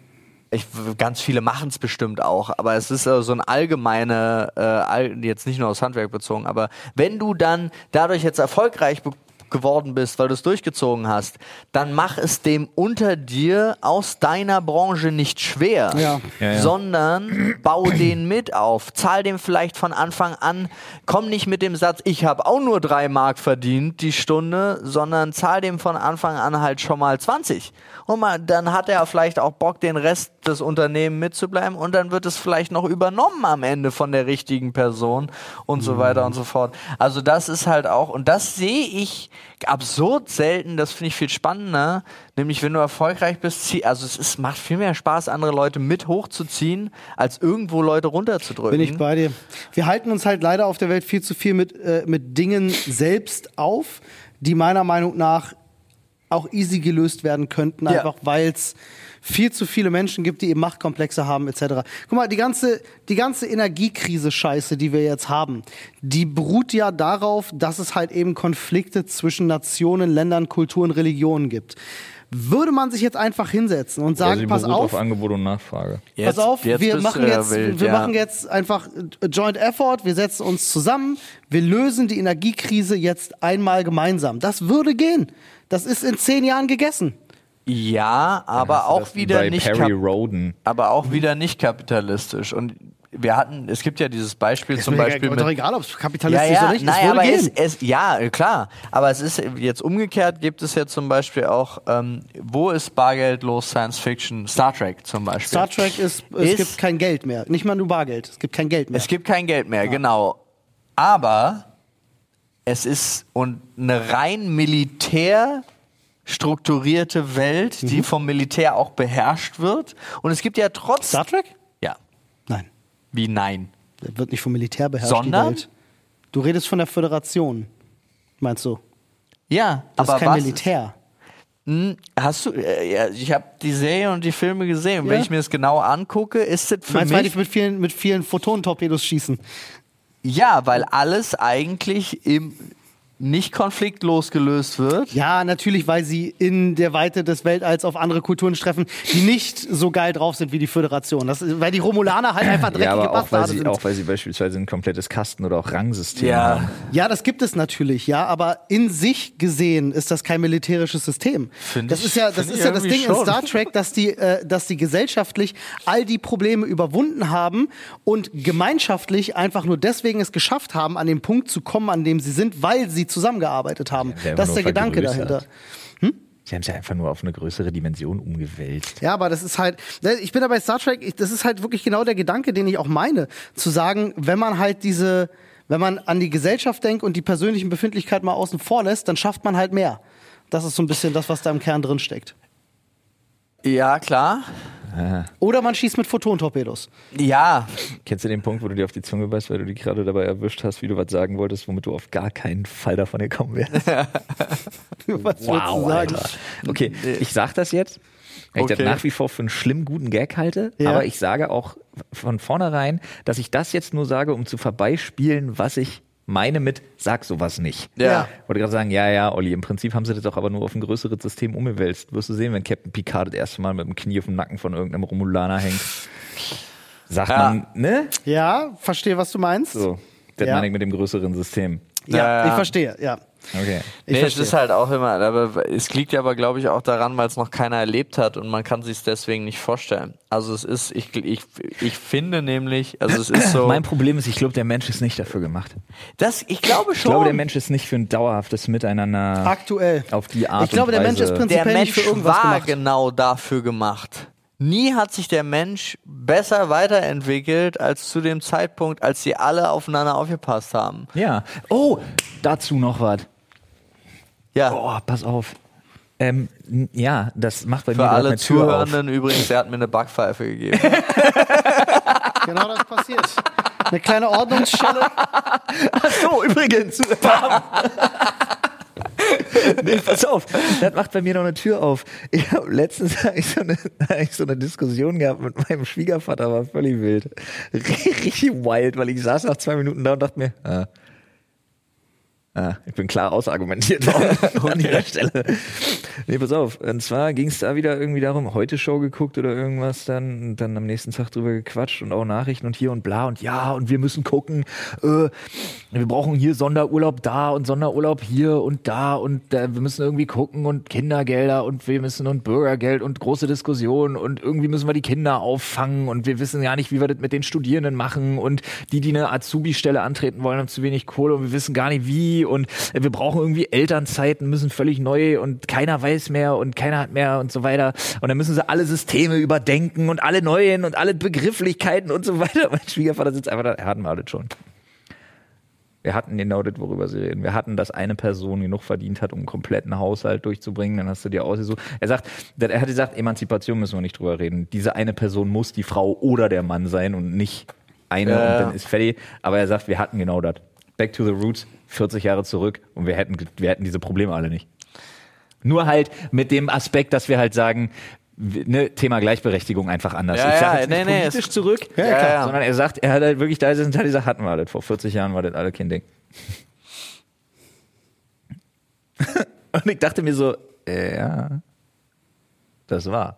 ich, ganz viele machen es bestimmt auch, aber es ist äh, so ein allgemeine, äh, all, jetzt nicht nur aufs Handwerk bezogen, aber wenn du dann dadurch jetzt erfolgreich geworden bist, weil du es durchgezogen hast, dann mach es dem unter dir aus deiner Branche nicht schwer, Ja. Ja, ja. sondern bau den mit auf. Zahl dem vielleicht von Anfang an. Komm nicht mit dem Satz, ich habe auch nur drei Mark verdient die Stunde, sondern zahl dem von Anfang an halt schon mal 20. Und mal, dann hat er vielleicht auch Bock, den Rest des Unternehmens mitzubleiben und dann wird es vielleicht noch übernommen am Ende von der richtigen Person und so weiter und so fort. Also das ist halt auch, und das sehe ich absurd selten, das finde ich viel spannender, nämlich wenn du erfolgreich bist, zieh, also es ist, macht viel mehr Spaß, andere Leute mit hochzuziehen, als irgendwo Leute runterzudrücken. Bin ich bei dir. Wir halten uns halt leider auf der Welt viel zu viel mit, äh, mit Dingen selbst auf, die meiner Meinung nach auch easy gelöst werden könnten, Ja. einfach weil es viel zu viele Menschen gibt, die eben Machtkomplexe haben, etc. Guck mal, die ganze, die ganze Energiekrise-Scheiße, die wir jetzt haben, die beruht ja darauf, dass es halt eben Konflikte zwischen Nationen, Ländern, Kulturen, Religionen gibt. Würde man sich jetzt einfach hinsetzen und sagen, sie pass auf, auf Angebot und Nachfrage. Jetzt- Pass auf, jetzt wir machen ja jetzt, wild, wir ja. machen jetzt einfach Joint Effort, wir setzen uns zusammen, wir lösen die Energiekrise jetzt einmal gemeinsam. Das würde gehen. Das ist in zehn Jahren gegessen. Ja, aber auch wieder nicht Perry Roden. aber auch wieder nicht kapitalistisch. Und wir hatten, es gibt ja dieses Beispiel Ist zum mir Beispiel doch mit, egal, ob es ja, kapitalistisch ist ja, oder nicht. nein, es würde aber es, gehen. es, ja, klar. Aber es ist jetzt umgekehrt, gibt es ja zum Beispiel auch, ähm, wo ist bargeldlos Science Fiction? Star Trek zum Beispiel. Star Trek ist, es Ist- gibt kein Geld mehr. Nicht mal nur Bargeld. Es gibt kein Geld mehr. Es gibt kein Geld mehr, genau. Aber es ist und eine rein militär strukturierte Welt, Mhm. die vom Militär auch beherrscht wird. Und es gibt ja trotz. Star Trek? Ja. Nein. Wie nein? Der wird nicht vom Militär beherrscht. Sondern? Die Welt. Du redest von der Föderation. Meinst du? Ja, Das aber ist kein was Militär. Hm, Hast du, äh, ja, ich habe die Serie und die Filme gesehen. Und Wenn Ja. ich mir das genau angucke, ist das für Meinst mich die mit vielen, mit vielen Photonentorpedos schießen? ja, weil alles eigentlich im nicht konfliktlos gelöst wird. Ja, natürlich, weil sie in der Weite des Weltalls auf andere Kulturen treffen, die nicht so geil drauf sind wie die Föderation. Das weil die Romulaner halt einfach dreckige Ja, aber auch weil, sie, sind. auch weil sie beispielsweise ein komplettes Kasten- oder auch Rangsystem Ja. haben. Ja, das gibt es natürlich, ja, aber in sich gesehen ist das kein militärisches System. Find das ich- ist ja, das ist ja das Ding in schon. Star Trek, dass die, äh, dass die gesellschaftlich all die Probleme überwunden haben und gemeinschaftlich einfach nur deswegen es geschafft haben, an den Punkt zu kommen, an dem sie sind, weil sie zusammengearbeitet haben. Ja, das ist der Gedanke dahinter. Sie haben es ja einfach nur auf eine größere Dimension umgewälzt. Ja, aber das ist halt, ich bin da bei Star Trek, das ist halt wirklich genau der Gedanke, den ich auch meine, zu sagen, wenn man halt diese, wenn man an die Gesellschaft denkt und die persönlichen Befindlichkeiten mal außen vor lässt, dann schafft man halt mehr. Das ist so ein bisschen das, was da im Kern drin steckt. Ja, klar. Oder man schießt mit Photontorpedos. Ja, Kennst du den Punkt, wo du dir auf die Zunge beißt, weil du dich gerade dabei erwischt hast, wie du was sagen wolltest, womit du auf gar keinen Fall davon gekommen wärst? Was du sagen? Alter. Okay, ich sag das jetzt, weil ich Okay. das nach wie vor für einen schlimm guten Gag halte, Ja. aber ich sage auch von vornherein, dass ich das jetzt nur sage, um zu vorbeispielen, was ich meine mit sag sowas nicht. Ja. Ich wollte gerade sagen, ja, ja, Olli, im Prinzip haben sie das doch aber nur auf ein größeres System umgewälzt. Wirst du sehen, wenn Captain Picard das erste Mal mit dem Knie auf dem Nacken von irgendeinem Romulaner hängt. Sagt Ja. man, ne? Ja, verstehe, was du meinst. So, das Ja. meine ich mit dem größeren System. Ja, ja. ich verstehe, ja. Okay. Ich nee, es verstehe. ist halt auch immer, aber es liegt ja aber, glaube ich, auch daran, weil es noch keiner erlebt hat und man kann sich es deswegen nicht vorstellen. Also es ist, ich, ich, ich finde nämlich, also es ist so, Mein Problem ist, ich glaube, der Mensch ist nicht dafür gemacht. das, ich glaube Ich schon. glaube, der Mensch ist nicht für ein dauerhaftes Miteinander Aktuell. auf die Art Ich glaube, und der. Mensch ist prinzipiell der nicht Mensch für irgendwas war gemacht. genau dafür gemacht. Nie hat sich der Mensch besser weiterentwickelt als zu dem Zeitpunkt, als sie alle aufeinander aufgepasst haben. Ja. Oh, dazu noch was. Ja, Oh, pass auf. Ähm, ja, das macht bei mir für alle eine Tür auf. Zuhörenden übrigens, er hat mir eine Backpfeife gegeben. Genau das passiert. Eine kleine Ordnungsschelle. So, übrigens. Bam. nee, pass auf, das macht bei mir noch eine Tür auf. Ich habe letztens hab ich so, eine, hab ich so eine Diskussion gehabt mit meinem Schwiegervater, war völlig wild. Richtig wild, weil ich saß nach zwei Minuten da und dachte mir, ah, Ah, ich bin klar ausargumentiert worden an dieser Stelle. Nee, pass auf. Und zwar ging es da wieder irgendwie darum, heute Show geguckt oder irgendwas dann, und dann am nächsten Tag drüber gequatscht und auch Nachrichten und hier und bla und ja und wir müssen gucken, äh, wir brauchen hier Sonderurlaub da und Sonderurlaub hier und da und äh, wir müssen irgendwie gucken und Kindergelder und wir müssen und Bürgergeld und große Diskussionen und irgendwie müssen wir die Kinder auffangen und wir wissen gar nicht, wie wir das mit den Studierenden machen und die, die eine Azubi-Stelle antreten wollen, haben zu wenig Kohle und wir wissen gar nicht wie und äh, wir brauchen irgendwie Elternzeiten, müssen völlig neu und keiner weiß mehr und keiner hat mehr und so weiter und dann müssen sie alle Systeme überdenken und alle neuen und alle Begrifflichkeiten und so weiter. Mein Schwiegervater sitzt einfach da, er hatten wir alles schon. Wir hatten genau das, worüber sie reden. Wir hatten, dass eine Person genug verdient hat, um einen kompletten Haushalt durchzubringen. Dann hast du dir ausgesucht. Er sagt, er hat gesagt, Emanzipation müssen wir nicht drüber reden. Diese eine Person muss die Frau oder der Mann sein und nicht eine Ja, und dann ist fertig. Aber er sagt, wir hatten genau das. Back to the roots, 40 Jahre zurück und wir hätten, wir hätten diese Probleme alle nicht. Nur halt mit dem Aspekt, dass wir halt sagen, ne, Thema Gleichberechtigung einfach anders. Ja, ich sag ja, jetzt nicht nee, nee, politisch es- zurück, Ja, klar. sondern er sagt, er hat halt wirklich da ist und hat gesagt, hatten wir das. Vor 40 Jahren war das alle kein Ding. und ich dachte mir so, ja, das war.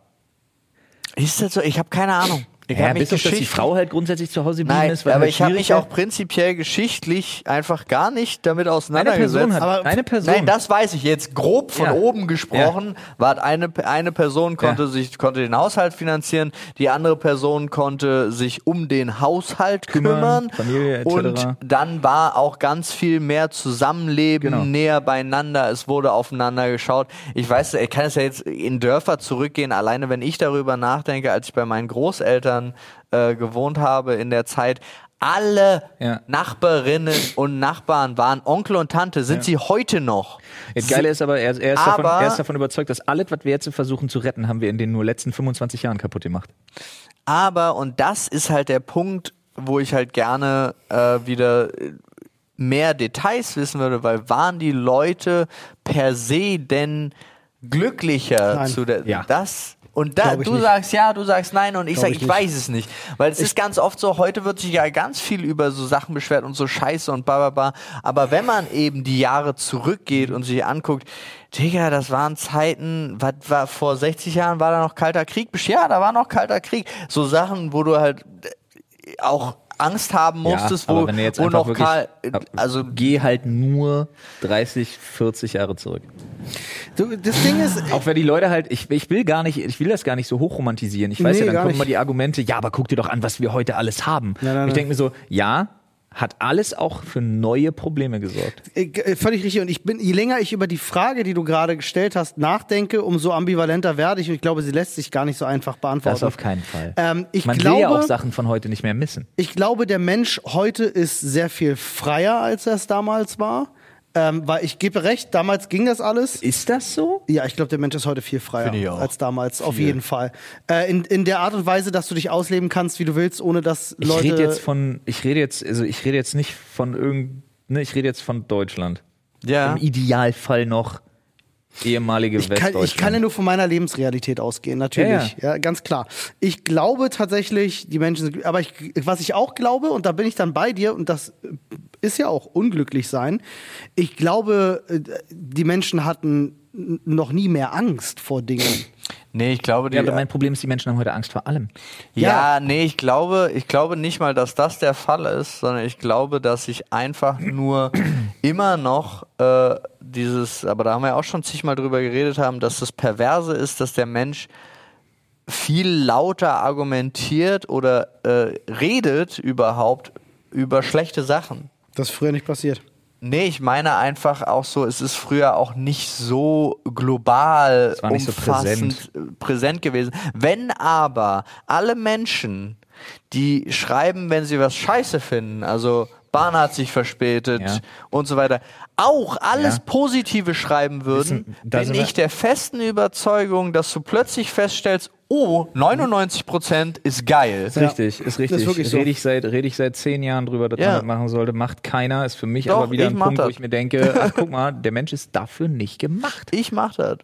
Ist das so? Ich habe keine Ahnung. Ich Ja, bis auf, dass die Frau halt grundsätzlich zu Hause geblieben Nein, ist. weil aber halt ich habe mich auch prinzipiell geschichtlich einfach gar nicht damit Eine auseinandergesetzt. Person hat, Aber- eine Person. Nein, das weiß ich jetzt grob von Ja. oben gesprochen. War eine eine Person konnte Ja. sich konnte den Haushalt finanzieren, die andere Person konnte sich um den Haushalt Kümmern, kümmern, Familie etc. und dann war auch ganz viel mehr Zusammenleben, Genau. näher beieinander. Es wurde aufeinander geschaut. Ich weiß, ich kann es ja jetzt in Dörfer zurückgehen. Alleine wenn ich darüber nachdenke, als ich bei meinen Großeltern äh, gewohnt habe in der Zeit. Alle Ja. Nachbarinnen und Nachbarn waren Onkel und Tante, sind sie heute noch. Das Geile ist aber, er, er, ist davon, Aber- er ist davon überzeugt, dass alles, was wir jetzt versuchen zu retten, haben wir in den nur letzten 25 Jahren kaputt gemacht. Aber, und das ist halt der Punkt, wo ich halt gerne äh, wieder mehr Details wissen würde, weil waren die Leute per se denn glücklicher Nein. zu der Ja. das und da, ich du nicht. sagst ja, du sagst nein und ich sage, ich ich, weiß es nicht. Weil es ist ganz oft so, heute wird sich ja ganz viel über so Sachen beschwert und so Scheiße und bla bla bla. Aber wenn man eben die Jahre zurückgeht und sich anguckt, Digga, das waren Zeiten, was war vor 60 Jahren war da noch kalter Krieg? Ja, da war noch kalter Krieg. So Sachen, wo du halt äh, auch Angst haben musstest, aber wo, wo noch wirklich, Karl, also geh halt nur 30, 40 Jahre zurück. Du, das Ding ist, Auch wenn die Leute halt, ich, ich will gar nicht, ich will das gar nicht so hochromantisieren. Ich weiß Nee, ja, dann kommen nicht. immer die Argumente, ja, aber guck dir doch an, was wir heute alles haben. Nein, nein, ich denke mir so, ja, hat alles auch für neue Probleme gesorgt. äh, völlig richtig. Und ich bin, je länger ich über die Frage, die du gerade gestellt hast, nachdenke, umso ambivalenter werde ich. Und ich glaube, sie lässt sich gar nicht so einfach beantworten. Das auf keinen Fall. Ähm, ich Man glaube, will ja auch Sachen von heute nicht mehr missen. Ich glaube, der Mensch heute ist sehr viel freier, als er es damals war. Ähm, weil ich gebe recht, damals ging das alles. Ist das so? Ja, ich glaube, der Mensch ist heute viel ich freier auch. als damals, auf jeden Fall. Äh, in, in der Art und Weise, dass du dich ausleben kannst, wie du willst, ohne dass Ich Leute. rede jetzt von, ich rede jetzt, also ich rede jetzt nicht von irgend, ne, ich rede jetzt von Deutschland. ja. Im Idealfall noch ehemalige ich kann, ich kann ja nur von meiner Lebensrealität ausgehen, natürlich. Ja, ganz klar. Ich glaube tatsächlich, die Menschen sind, aber ich, was ich auch glaube, und da bin ich dann bei dir, und das äh, ist ja auch unglücklich sein, ich glaube, äh, die Menschen hatten noch nie mehr Angst vor Dingen. Nee, ich glaube, die, ja, aber mein Problem ist, die Menschen haben heute Angst vor allem. Ja, nee, ich glaube, ich glaube nicht mal, dass das der Fall ist, sondern ich glaube, dass ich einfach nur immer noch äh, dieses, aber da haben wir ja auch schon zigmal drüber geredet haben, dass das Perverse ist, dass der Mensch viel lauter argumentiert oder äh, redet überhaupt über schlechte Sachen. Das ist früher nicht passiert. Nee, ich meine einfach auch so, es ist früher auch nicht so global nicht so umfassend präsent. präsent gewesen. Wenn aber alle Menschen, die schreiben, wenn sie was scheiße finden, also Bahn hat sich verspätet Ja. und so weiter, auch alles Ja. Positive schreiben würden, Wissen- da bin ich der festen Überzeugung, dass du plötzlich feststellst, oh, 99% ist geil. Ist richtig, ist richtig. ist wirklich so. Rede ich seit, rede ich seit zehn Jahren drüber, dass Ja. man das machen sollte. Macht keiner. Ist für mich Doch, aber wieder ein Punkt, wo das. ich mir denke, ach guck mal, der Mensch ist dafür nicht gemacht. Ich mach das,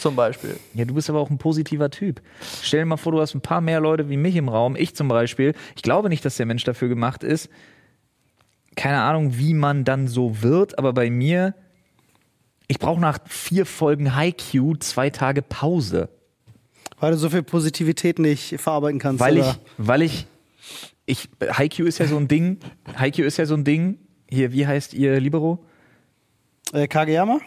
zum Beispiel. Ja, du bist aber auch ein positiver Typ. Stell dir mal vor, du hast ein paar mehr Leute wie mich im Raum. Ich zum Beispiel. Ich glaube nicht, dass der Mensch dafür gemacht ist. Keine Ahnung, wie man dann so wird, aber bei mir, ich brauche nach vier Folgen Haiku zwei Tage Pause. Weil du so viel Positivität nicht verarbeiten kannst. Weil oder? ich, weil ich, ich, Haiku ist ja so ein Ding. Haiku ist ja so ein Ding. Hier, wie heißt ihr Libero? Äh, Kageyama?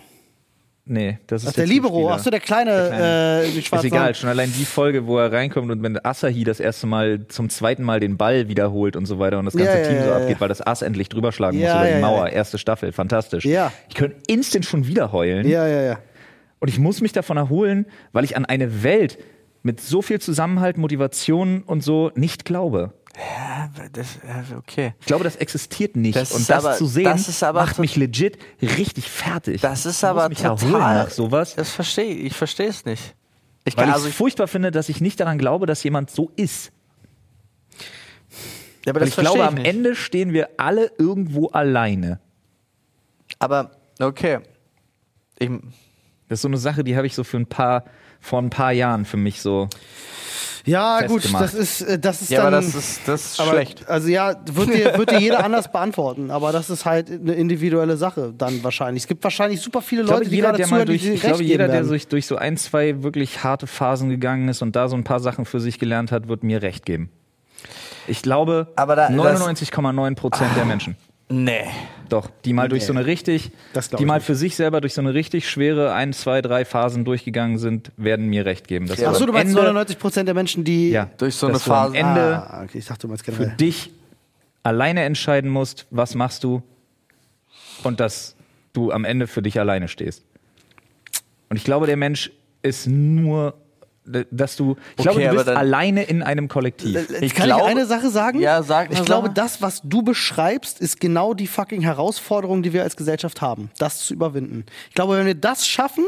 Nee, das ist Ach, der Libero. Zuspieler. Achso, der kleine, Der kleine. Äh, die Ist schwarze egal, schon allein die Folge, wo er reinkommt und wenn Asahi das erste Mal zum zweiten Mal den Ball wiederholt und so weiter und das ganze Ja, Team so ja, ja. abgeht, weil das Ass endlich drüber schlagen Ja, muss über die Mauer. Erste Staffel, fantastisch. Ja. Ich könnte instant schon wieder heulen Ja, ja, ja. und ich muss mich davon erholen, weil ich an eine Welt mit so viel Zusammenhalt, Motivation und so nicht glaube. Ja, das, ja, okay. Ich glaube, das existiert nicht. Das und das aber- zu sehen, das aber macht mich legit richtig fertig. Das ist Ich aber total. nach sowas. Das verstehe ich. Ich verstehe es nicht. Ich Weil kann, ich also es ich, furchtbar finde, dass ich nicht daran glaube, dass jemand so ist. ja, aber Weil das ich glaube, verstehe am nicht. Ende stehen wir alle irgendwo alleine. Aber okay. Ich, Das ist so eine Sache, die habe ich so für ein paar, vor ein paar Jahren für mich so. Ja, gut, das ist, äh, das ist ja, dann. aber das ist, das ist aber, schlecht. Also ja, wird dir, wird dir jeder anders beantworten, aber das ist halt eine individuelle Sache dann wahrscheinlich. Es gibt wahrscheinlich super viele Leute, glaube, die jeder, gerade der mal zuhören, die durch, ich glaube, jeder, geben der werden. durch, durch so ein, zwei wirklich harte Phasen gegangen ist und da so ein paar Sachen für sich gelernt hat, wird mir recht geben. Ich glaube, Aber da- das- 99,9 Prozent der Menschen. Nee. Doch, die mal durch so eine richtig, die mal nicht. für sich selber durch so eine richtig schwere ein, zwei, drei Phasen durchgegangen sind, werden mir recht geben. Das Achso, am du meinst Ende, 99 Prozent der Menschen, die. ja, Durch so eine dass du am Phase- Ende Ah, okay, ich dachte, du meinst für generell. dich alleine entscheiden musst, was machst du und dass du am Ende für dich alleine stehst. Und ich glaube, der Mensch ist nur, dass du, ich glaube, Okay, du aber bist dann- alleine in einem Kollektiv. Ich Kann glaube- ich eine Sache sagen? Ja, sag Ich glaube, Sache. das, was du beschreibst, ist genau die fucking Herausforderung, die wir als Gesellschaft haben, das zu überwinden. Ich glaube, wenn wir das schaffen,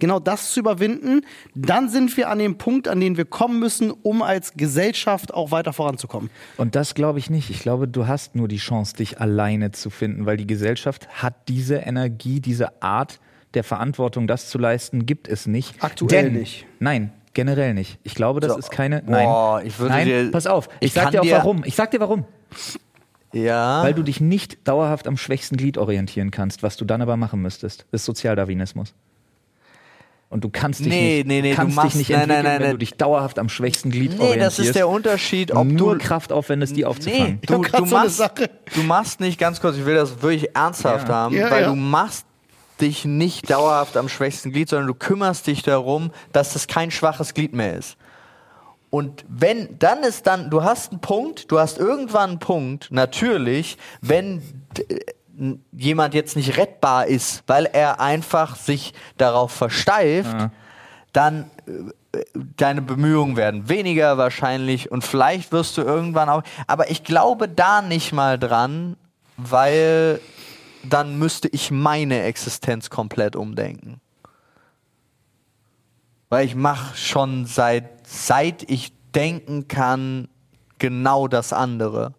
genau das zu überwinden, dann sind wir an dem Punkt, an den wir kommen müssen, um als Gesellschaft auch weiter voranzukommen. Und das glaube ich nicht. Ich glaube, du hast nur die Chance, dich alleine zu finden, weil die Gesellschaft hat diese Energie, diese Art der Verantwortung, das zu leisten, gibt es nicht. Aktuell Denn, nicht. Nein, generell nicht. Ich glaube, das So, ist keine. boah, nein, ich würde nein. dir- pass auf. Ich, ich sag dir auch dir- warum. Ich sag dir warum. Ja. Weil du dich nicht dauerhaft am schwächsten Glied orientieren kannst, was du dann aber machen müsstest. Das ist Sozialdarwinismus. Und du kannst dich Nee, nicht, nee, nee, kannst machst- dich nicht entwickeln, nein, nein, wenn du dich dauerhaft am schwächsten Glied nee, orientierst. das ist der Unterschied, ob und nur du Kraft aufwendest, die aufzufangen. Nee, du, du, so machst, Sache. du machst nicht, ganz kurz, ich will das wirklich ernsthaft Ja. haben, Ja, weil ja. du machst dich nicht dauerhaft am schwächsten Glied, sondern du kümmerst dich darum, dass das kein schwaches Glied mehr ist. Und wenn, dann ist dann, du hast einen Punkt, du hast irgendwann einen Punkt, natürlich, wenn n- jemand jetzt nicht rettbar ist, weil er einfach sich darauf versteift, Ja. dann äh, deine Bemühungen werden weniger wahrscheinlich und vielleicht wirst du irgendwann auch, aber ich glaube da nicht mal dran, weil dann müsste ich meine Existenz komplett umdenken. Weil ich mache schon seit, seit ich denken kann, genau das andere.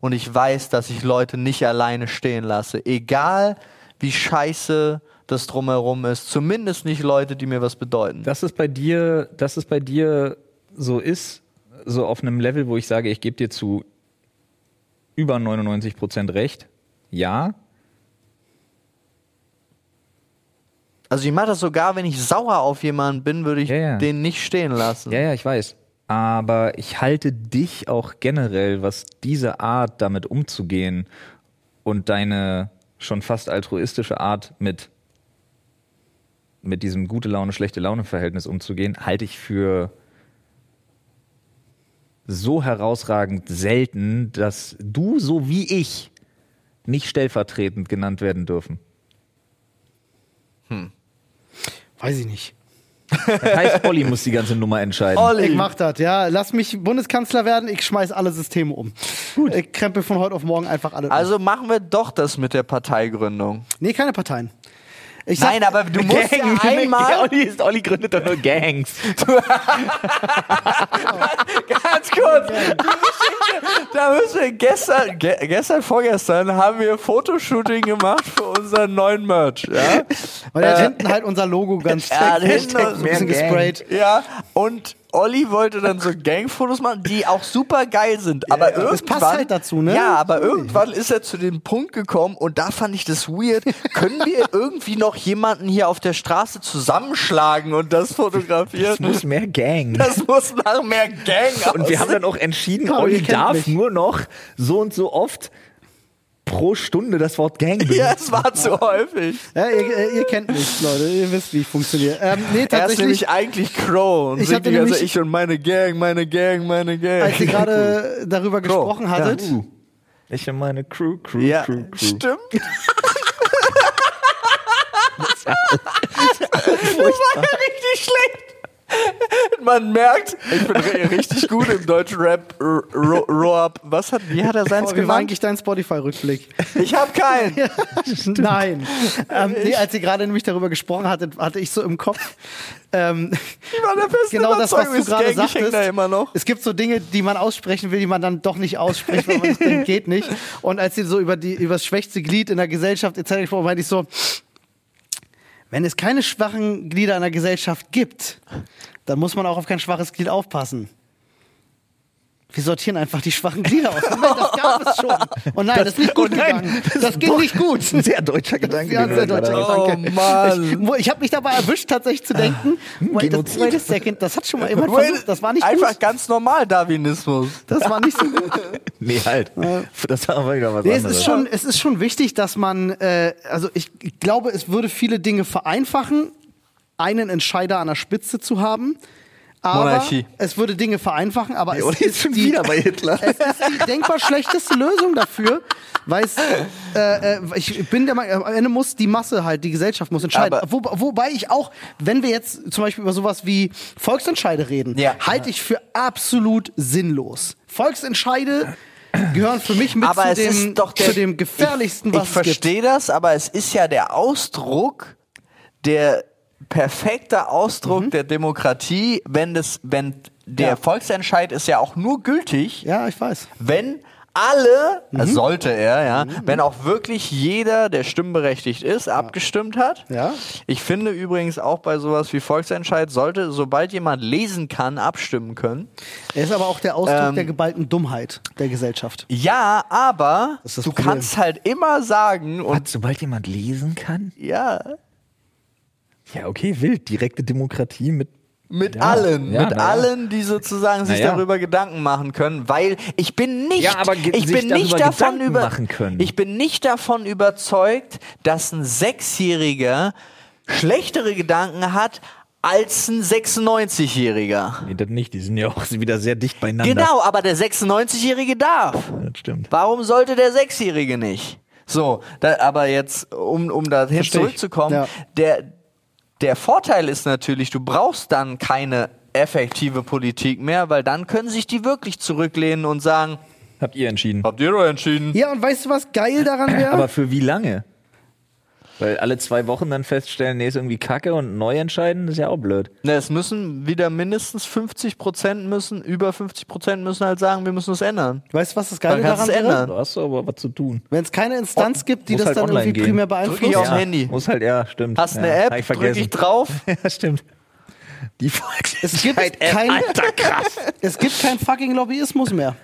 Und ich weiß, dass ich Leute nicht alleine stehen lasse. Egal wie scheiße das drumherum ist. Zumindest nicht Leute, die mir was bedeuten. dass es bei dir, dass es bei dir so ist, so auf einem Level, wo ich sage, ich gebe dir zu über 99 Prozent recht. Ja, Also ich mache das sogar, wenn ich sauer auf jemanden bin, würde ich Ja, ja. den nicht stehen lassen. ja, ja, ich weiß. Aber ich halte dich auch generell, was diese Art damit umzugehen und deine schon fast altruistische Art mit mit diesem gute Laune, schlechte Laune Verhältnis umzugehen, halte ich für so herausragend selten, dass du so wie ich nicht stellvertretend genannt werden dürfen. Weiß ich nicht. Das heißt, Olli muss die ganze Nummer entscheiden. Ich mach das, ja. Lass mich Bundeskanzler werden, ich schmeiß alle Systeme um. Gut. Ich krempel von heute auf morgen einfach alle um. Also machen wir doch das mit der Parteigründung. Nee, keine Parteien. Ich sag, Nein, aber du musst ja einmal Olli, ist, Olli gründet doch nur Gangs. ganz kurz. Geschichte, da müssen wir gestern, ge gestern, vorgestern haben wir Fotoshooting gemacht für unseren neuen Merch. Ja, Und hat Äh, hinten halt unser Logo ganz Ja, hinten so ein bisschen gesprayt. ja und Olli wollte dann so Gangfotos machen, die auch super geil sind. Aber irgendwann, Das passt halt dazu, ne? Ja, aber irgendwann ist er zu dem Punkt gekommen und da fand ich das weird. Können wir irgendwie noch jemanden hier auf der Straße zusammenschlagen und das fotografieren? Es muss mehr Gang. Das muss nach mehr Gang Und wir haben dann auch entschieden, Ja, Olli darf mich. nur noch so und so oft pro Stunde das Wort Gang benutzen. Ja, es war zu häufig. Ja, ihr, äh, ihr kennt mich, Leute. Ihr wisst, wie ich funktioniere. Ähm, nee, Er ist tatsächlich, nämlich eigentlich Crow und Ich hatte nämlich- ich und meine Gang, meine Gang, meine Gang. als ihr gerade darüber gesprochen hattet, Uh. Ich und meine Crew, Crew, ja, Crew, Crew. stimmt. das war ja richtig schlecht. Man merkt, ich bin ri- richtig gut im deutschen Rap. Roab. Was hat, wie hat er seins oh, wie war eigentlich dein Spotify-Rückblick? Ich hab keinen. Nein. Ähm, nee, als ihr gerade nämlich darüber gesprochen hattet, hatte ich so im Kopf, ähm, Ich war der festen genau das, was du gerade sagtest. da immer noch. Es gibt so Dinge, die man aussprechen will, die man dann doch nicht ausspricht, weil man denkt, geht nicht. Und als ihr so über, die, über das schwächste Glied in der Gesellschaft etc. gesprochen habt, meinte ich so, wenn es keine schwachen Glieder in der Gesellschaft gibt, dann muss man auch auf kein schwaches Glied aufpassen. Wir sortieren einfach die schwachen Glieder aus. Moment, das gab es schon. Oh nein, das, ist nicht gut oh nein, gegangen. Das, ging nicht gut. Ein sehr deutscher Gedanke. Ja, sehr deutscher haben. Gedanke. Oh, Mann. Ich, ich habe mich dabei erwischt, tatsächlich zu denken, wait, das, wait a second, das hat schon mal jemand versucht, das war nicht Einfach gut. ganz normal Darwinismus. Das war nicht so gut. Nee, halt. Das war aber wieder was Nee, es anderes. ist schon, es ist schon wichtig, dass man, äh, also ich glaube, es würde viele Dinge vereinfachen, einen Entscheider an der Spitze zu haben. Aber Monarchie. es würde Dinge vereinfachen, aber es Oder jetzt schon die, wieder bei Hitler. es ist die denkbar schlechteste Lösung dafür, weil es, äh, äh, ich bin der Meinung, am Ende muss die Masse halt, die Gesellschaft muss entscheiden. Wo, wobei ich auch, wenn wir jetzt zum Beispiel über sowas wie Volksentscheide reden, Ja. halte ich für absolut sinnlos. Volksentscheide gehören für mich mit aber zu, es dem, ist der, zu dem gefährlichsten, ich, was ich es gibt. verstehe das, aber es ist ja der Ausdruck, der perfekte Ausdruck Mhm. der Demokratie, wenn das, wenn der Ja. Volksentscheid ist ja auch nur gültig, Ja, ich weiß. wenn alle, Mhm. sollte er, ja, wenn auch wirklich jeder, der stimmberechtigt ist, abgestimmt hat. Ja. Ich finde übrigens auch bei sowas wie Volksentscheid sollte, sobald jemand lesen kann, abstimmen können. Er ist aber auch der Ausdruck Ähm, der geballten Dummheit der Gesellschaft. Ja, aber du Problem. kannst halt immer sagen und Was, sobald jemand lesen kann? ja, Ja, okay, wild. Direkte Demokratie mit. mit Ja, allen, ja, mit ja. allen, die sozusagen sich darüber Gedanken machen können, weil ich bin nicht, Ja, aber ge- ich sich bin nicht davon Gedanken über, machen können. ich bin nicht davon überzeugt, dass ein Sechsjähriger schlechtere Gedanken hat als ein 96-Jähriger. Nee, das nicht. Die sind ja auch wieder sehr dicht beieinander. Genau, aber der 96-Jährige darf. Das stimmt. Warum sollte der Sechsjährige nicht? So, da, aber jetzt, um, um ich. zurückzukommen, Ja. der, der Vorteil ist natürlich, du brauchst dann keine effektive Politik mehr, weil dann können sich die wirklich zurücklehnen und sagen, Habt ihr entschieden. habt ihr doch entschieden. Ja, und weißt du, was geil daran wäre? Aber für wie lange? Weil alle zwei Wochen dann feststellen, nee, ist irgendwie kacke und neu entscheiden, ist ja auch blöd. Ne, es müssen wieder mindestens 50 Prozent müssen, über 50 Prozent müssen halt sagen, wir müssen es ändern. weißt du, was das Geile daran ändern. Da hast du aber was zu tun. Wenn es keine Instanz gibt, die das halt dann irgendwie gehen. primär Drück beeinflusst. ich aufs Handy. Muss halt, ja, stimmt. Hast ja, eine App, ich drück ich drauf. ja, stimmt. Die Es gibt Volksentscheid-App, kein- Alter, krass. Es gibt keinen fucking Lobbyismus mehr.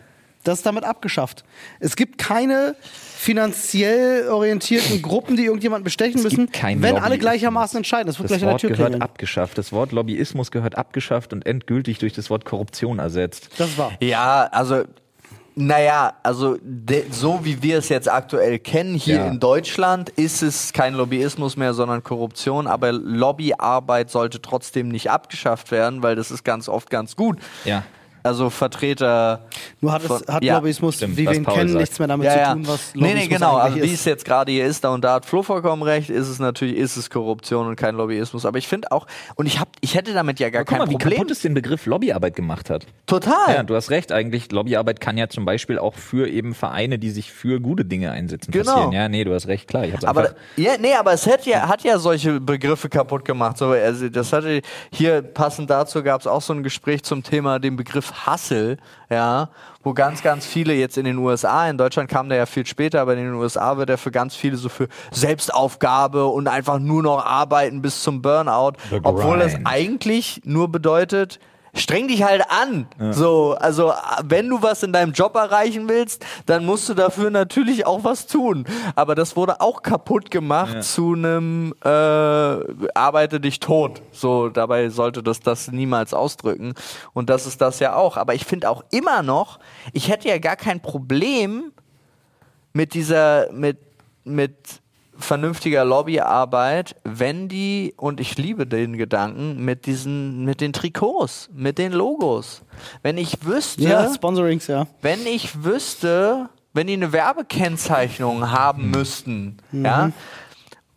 Das ist damit abgeschafft. Es gibt keine finanziell orientierten Gruppen, die irgendjemanden bestechen müssen, gibt keinen wenn alle Lobbyismus. gleichermaßen entscheiden. Das wird Das gleich an der Wort Tür gehört klingeln. abgeschafft. Das Wort Lobbyismus gehört abgeschafft und endgültig durch das Wort Korruption ersetzt. Das war. Ja, also, naja, also de, so wie wir es jetzt aktuell kennen, hier Ja. in Deutschland ist es kein Lobbyismus mehr, sondern Korruption, aber Lobbyarbeit sollte trotzdem nicht abgeschafft werden, weil das ist ganz oft ganz gut. Ja. Also Vertreter. Nur hat, es, von- hat ja. Lobbyismus, Stimmt, wie wir ihn Paul kennen, sagt. nichts mehr damit Ja, zu ja. tun, was nee, Lobbyismus nee, genau. Also wie ist. es jetzt gerade hier ist, da und da hat Flo vollkommen recht, ist es natürlich, ist es Korruption und kein Lobbyismus. Aber ich finde auch, und ich hab, ich hätte damit ja gar Guck kein mal, wie Problem. kaputt es den Begriff Lobbyarbeit gemacht hat. Total. Ja, du hast recht, eigentlich Lobbyarbeit kann ja zum Beispiel auch für eben Vereine, die sich für gute Dinge einsetzen, Genau. passieren. Ja, nee, du hast recht, klar. Ich hab's Aber einfach ja, nee, aber es hat ja, hat ja solche Begriffe kaputt gemacht. So, also das hatte hier passend dazu gab es auch so ein Gespräch zum Thema dem Begriff Hustle, ja, wo ganz, ganz viele jetzt in den USA, in Deutschland kam der ja viel später, aber in den USA wird er für ganz viele so für Selbstaufgabe und einfach nur noch arbeiten bis zum Burnout, obwohl das eigentlich nur bedeutet, streng dich halt an. So, also wenn du was in deinem Job erreichen willst, dann musst du dafür natürlich auch was tun. Aber das wurde auch kaputt gemacht zu einem äh, arbeite dich tot. So, dabei sollte das das niemals ausdrücken. Und das ist das ja auch. Aber ich finde auch immer noch, ich hätte ja gar kein Problem mit dieser, mit, mit vernünftiger Lobbyarbeit, wenn die, und ich liebe den Gedanken, mit diesen, mit den Trikots, mit den Logos. Wenn ich wüsste, Ja, Sponsorings, ja. wenn ich wüsste, wenn die eine Werbekennzeichnung haben müssten, ja,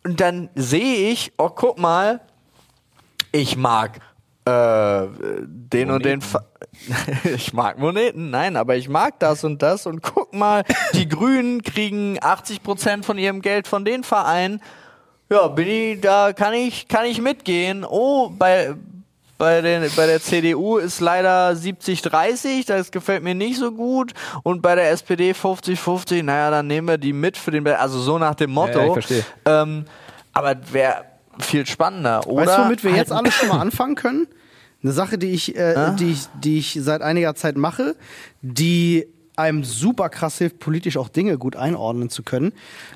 und dann sehe ich, oh, guck mal, ich mag äh, den und den. Fa ich mag Moneten, nein, aber ich mag das und das und guck mal, die Grünen kriegen 80% von ihrem Geld von den Vereinen. Ja, bin ich, da kann ich, kann ich mitgehen. Oh, bei, bei, den, bei der CDU ist leider 70-30, das gefällt mir nicht so gut. Und bei der SPD 50-50, naja, dann nehmen wir die mit für den, also so nach dem Motto. Ja, ich verstehe. Ähm, aber wäre viel spannender, oder? Weißt du, womit wir Halt jetzt alle schon mal anfangen können? Eine Sache, die ich, äh, die ich, die ich seit einiger Zeit mache, die einem super krass hilft, politisch auch Dinge gut einordnen zu können.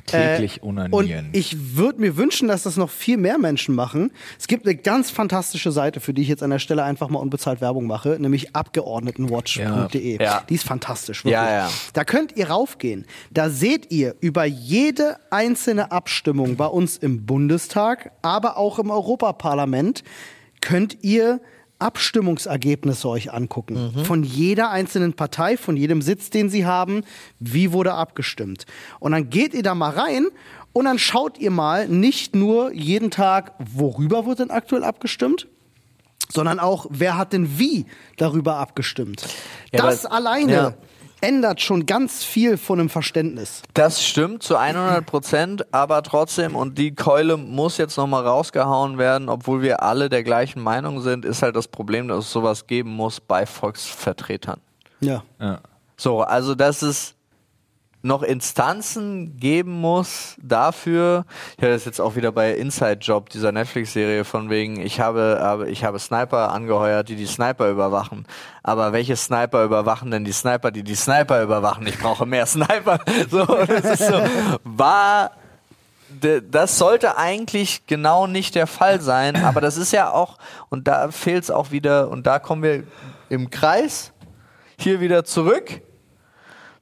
Täglich Äh, onanieren. Und ich würde mir wünschen, dass das noch viel mehr Menschen machen. Es gibt eine ganz fantastische Seite, für die ich jetzt an der Stelle einfach mal unbezahlt Werbung mache, nämlich abgeordnetenwatch.de. Ja. Die ist fantastisch, wirklich. Ja, ja. Da könnt ihr raufgehen. Da seht ihr über jede einzelne Abstimmung bei uns im Bundestag, aber auch im Europaparlament, könnt ihr Abstimmungsergebnisse euch angucken. Von jeder einzelnen Partei, von jedem Sitz, den sie haben, wie wurde abgestimmt. Und dann geht ihr da mal rein und dann schaut ihr mal nicht nur jeden Tag, worüber wird denn aktuell abgestimmt, sondern auch, wer hat denn wie darüber abgestimmt. Ja, das alleine ja. Ändert schon ganz viel von dem Verständnis. Das stimmt zu 100 Prozent, aber trotzdem, und die Keule muss jetzt nochmal rausgehauen werden, obwohl wir alle der gleichen Meinung sind, ist halt das Problem, dass es sowas geben muss bei Volksvertretern. Ja. Ja. So, also dass es noch Instanzen geben muss dafür. Ich höre das jetzt auch wieder bei Inside Job, dieser Netflix-Serie von wegen, ich habe, ich habe Sniper angeheuert, die die Sniper überwachen. Aber welche Sniper überwachen denn die Sniper, die die Sniper überwachen? Ich brauche mehr Sniper. So, das ist so, war das sollte eigentlich genau nicht der Fall sein, aber das ist ja auch, und da fehlt es auch wieder, und da kommen wir im Kreis hier wieder zurück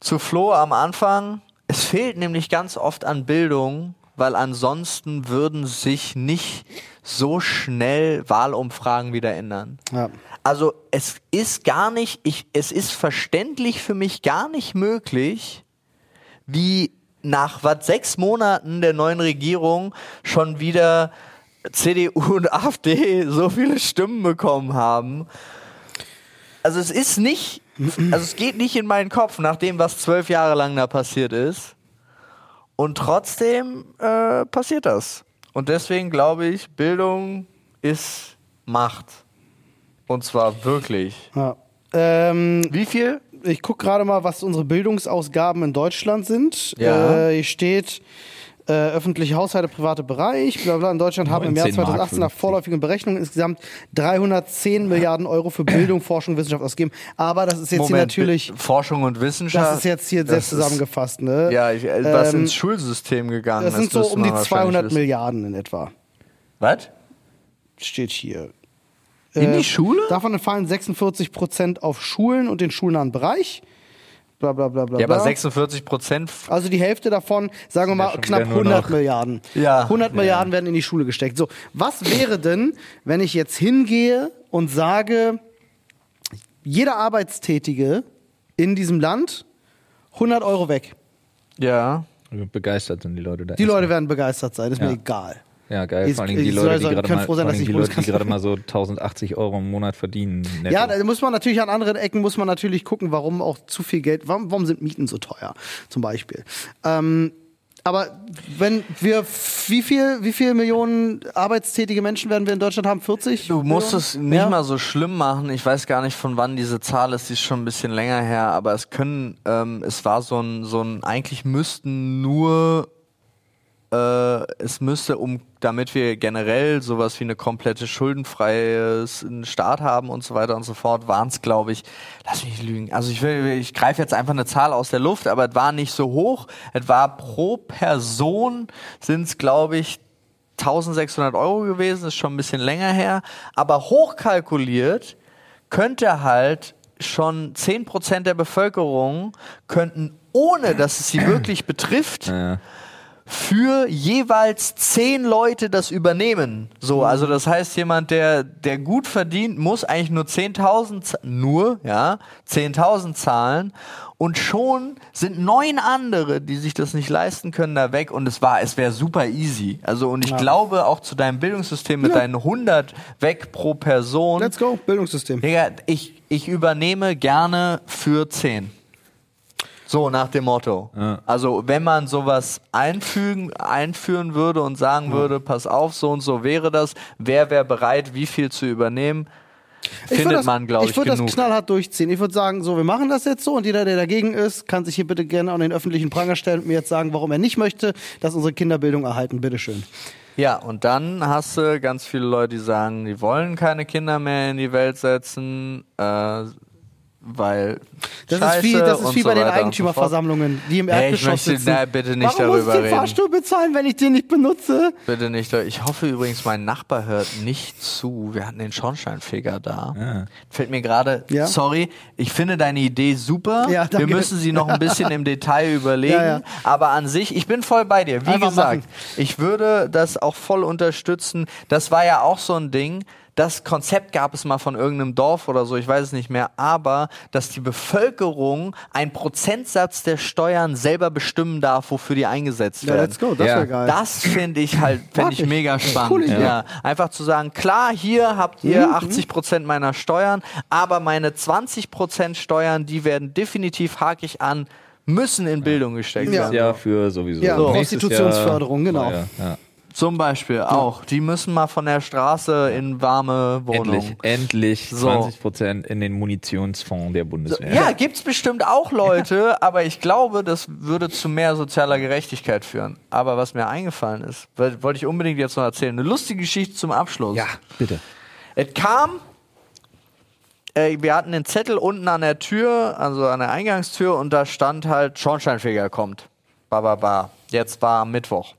zu Flo am Anfang. Es fehlt nämlich ganz oft an Bildung, weil ansonsten würden sich nicht so schnell Wahlumfragen wieder ändern. Ja. Also es ist gar nicht, ich, es ist verständlich für mich gar nicht möglich, wie nach was sechs Monaten der neuen Regierung schon wieder CDU und AfD so viele Stimmen bekommen haben. Also es ist nicht, also es geht nicht in meinen Kopf nach dem, was zwölf Jahre lang da passiert ist. Und trotzdem äh, passiert das. Und deswegen glaube ich, Bildung ist Macht. Und zwar wirklich. ja. Ähm, Wie viel? ich gucke gerade mal, was unsere Bildungsausgaben in Deutschland sind. Ja. Äh, hier steht äh, öffentliche Haushalte, private Bereich. Bla bla. In Deutschland haben im Jahr 19 Mark 2018 nach 50. vorläufigen Berechnungen insgesamt 310 Milliarden Euro für Bildung, Forschung, Wissenschaft ausgegeben. Aber das ist jetzt hier natürlich, Forschung und Wissenschaft. das ist jetzt hier ist- zusammengefasst. Ne? Ja, ich, äh, was Ähm, ins Schulsystem gegangen Das sind so um die wahrscheinlich 200 wissen. Milliarden in etwa. Was? Steht hier. In Äh, die Schule? Davon entfallen 46 Prozent auf Schulen und den schulnahen Bereich. Bla bla bla bla. Ja, aber bla. 46 Prozent. Also die Hälfte davon, sagen wir mal, knapp wieder nur 100 noch- Milliarden. Ja. 100 Milliarden werden in die Schule gesteckt. So, was wäre denn, wenn ich jetzt hingehe und sage, jeder Arbeitstätige in diesem Land 100 Euro weg. Ja. Begeistert sind die Leute da. Die Leute werden begeistert sein, ist mir Ja. egal. Ja, geil. Ist- Vor allem die die Leute, die gerade können mal, froh sein, vor dass allem ich die, Leute, die gerade mal so 1080 Euro im Monat verdienen. Netto. Ja, da muss man natürlich an anderen Ecken muss man natürlich gucken, warum auch zu viel Geld, warum, warum sind Mieten so teuer, zum Beispiel. Ähm, aber wenn wir, wie viel, wie viel Millionen arbeitstätige Menschen werden wir in Deutschland haben? 40? Du musst Millionen? es nicht Ja? mal so schlimm machen. Ich weiß gar nicht, von wann diese Zahl ist. Die ist schon ein bisschen länger her. Aber es können, ähm, es war so ein, so ein, eigentlich müssten nur, äh, es müsste, um, damit wir generell sowas wie eine komplette schuldenfreie Staat haben und so weiter und so fort, waren es, glaube ich, lass mich lügen. Also ich ich greife jetzt einfach eine Zahl aus der Luft, aber es war nicht so hoch. Es war pro Person sind es, glaube ich, 1600 Euro gewesen, ist schon ein bisschen länger her, aber hochkalkuliert könnte halt schon 10% der Bevölkerung könnten, ohne dass es sie wirklich betrifft, Ja. Für jeweils zehn Leute das übernehmen. So, also das heißt, jemand, der, der gut verdient, muss eigentlich nur 10.000, z- nur, ja, 10.000 zahlen und schon sind neun andere, die sich das nicht leisten können, da weg und es war, es wäre super easy. Also und ich glaube auch zu deinem Bildungssystem mit Ja. deinen 100 weg pro Person. Let's go, Bildungssystem. Digga, ich, ich übernehme gerne für 10. So nach dem Motto. Also wenn man sowas einfügen, einführen würde und sagen würde, pass auf, so und so wäre das, wer wäre bereit, wie viel zu übernehmen, würd findet das, man, glaube ich, Ich würde das knallhart durchziehen. Ich würde sagen, so, wir machen das jetzt so und jeder, der dagegen ist, kann sich hier bitte gerne an den öffentlichen Pranger stellen und mir jetzt sagen, warum er nicht möchte, dass unsere Kinderbildung erhalten. Bitteschön. Ja, und dann hast du ganz viele Leute, die sagen, die wollen keine Kinder mehr in die Welt setzen, äh, weil Das Scheiße ist wie, das ist wie bei den so. Eigentümerversammlungen, die im Nee, ich Erdgeschoss möchte sitzen. na, bitte nicht Warum muss darüber ich den reden. Fahrstuhl bezahlen, wenn ich den nicht benutze? Bitte nicht. Ich hoffe übrigens, mein Nachbar hört nicht zu. Wir hatten den Schornsteinfeger da. Fällt mir gerade, Ja? sorry, ich finde deine Idee super. Ja, Wir müssen sie noch ein bisschen im Detail überlegen. Ja, ja. Aber an sich, ich bin voll bei dir. Wie Einfach gesagt, machen. ich würde das auch voll unterstützen. Das war ja auch so ein Ding. Das Konzept gab es mal von irgendeinem Dorf oder so, ich weiß es nicht mehr, aber dass die Bevölkerung einen Prozentsatz der Steuern selber bestimmen darf, wofür die eingesetzt Ja, werden. let's go, das Ja. wäre geil. Das finde ich halt, finde ich mega spannend. Coole Idee. ja. Einfach zu sagen, klar, hier habt ihr Mhm. 80 Prozent meiner Steuern, aber meine 20 Prozent Steuern, die werden definitiv hakig an, müssen in Bildung gesteckt Ja. Werden. Jahr für sowieso. Ja, Nächstes Prostitutionsförderung, Jahr- genau. Zum Beispiel auch. Die müssen mal von der Straße in warme Wohnungen. Endlich, endlich So. 20 Prozent in den Munitionsfonds der Bundeswehr. Ja, gibt's bestimmt auch Leute, aber ich glaube, das würde zu mehr sozialer Gerechtigkeit führen. Aber was mir eingefallen ist, wollte ich unbedingt jetzt noch erzählen. Eine lustige Geschichte zum Abschluss. ja bitte. Es kam, äh, wir hatten den Zettel unten an der Tür, also an der Eingangstür, und da stand halt, Schornsteinfeger kommt. Ba, ba, ba. Jetzt war Mittwoch.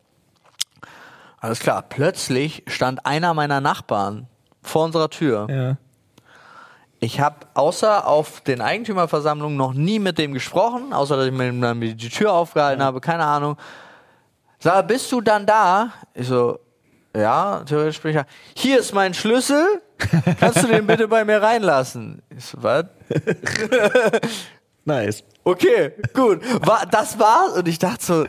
Alles klar. Plötzlich stand einer meiner Nachbarn vor unserer Tür. Ja. Ich habe außer auf den Eigentümerversammlungen noch nie mit dem gesprochen, außer dass ich mir dann die Tür aufgehalten habe, keine Ahnung. Sag, bist du dann da? Ich so, ja, theoretisch bin ich da. Hier ist mein Schlüssel. Kannst du den bitte bei mir reinlassen? Ich so, was? Nice. Okay, gut. War, das war's. Und ich dachte so,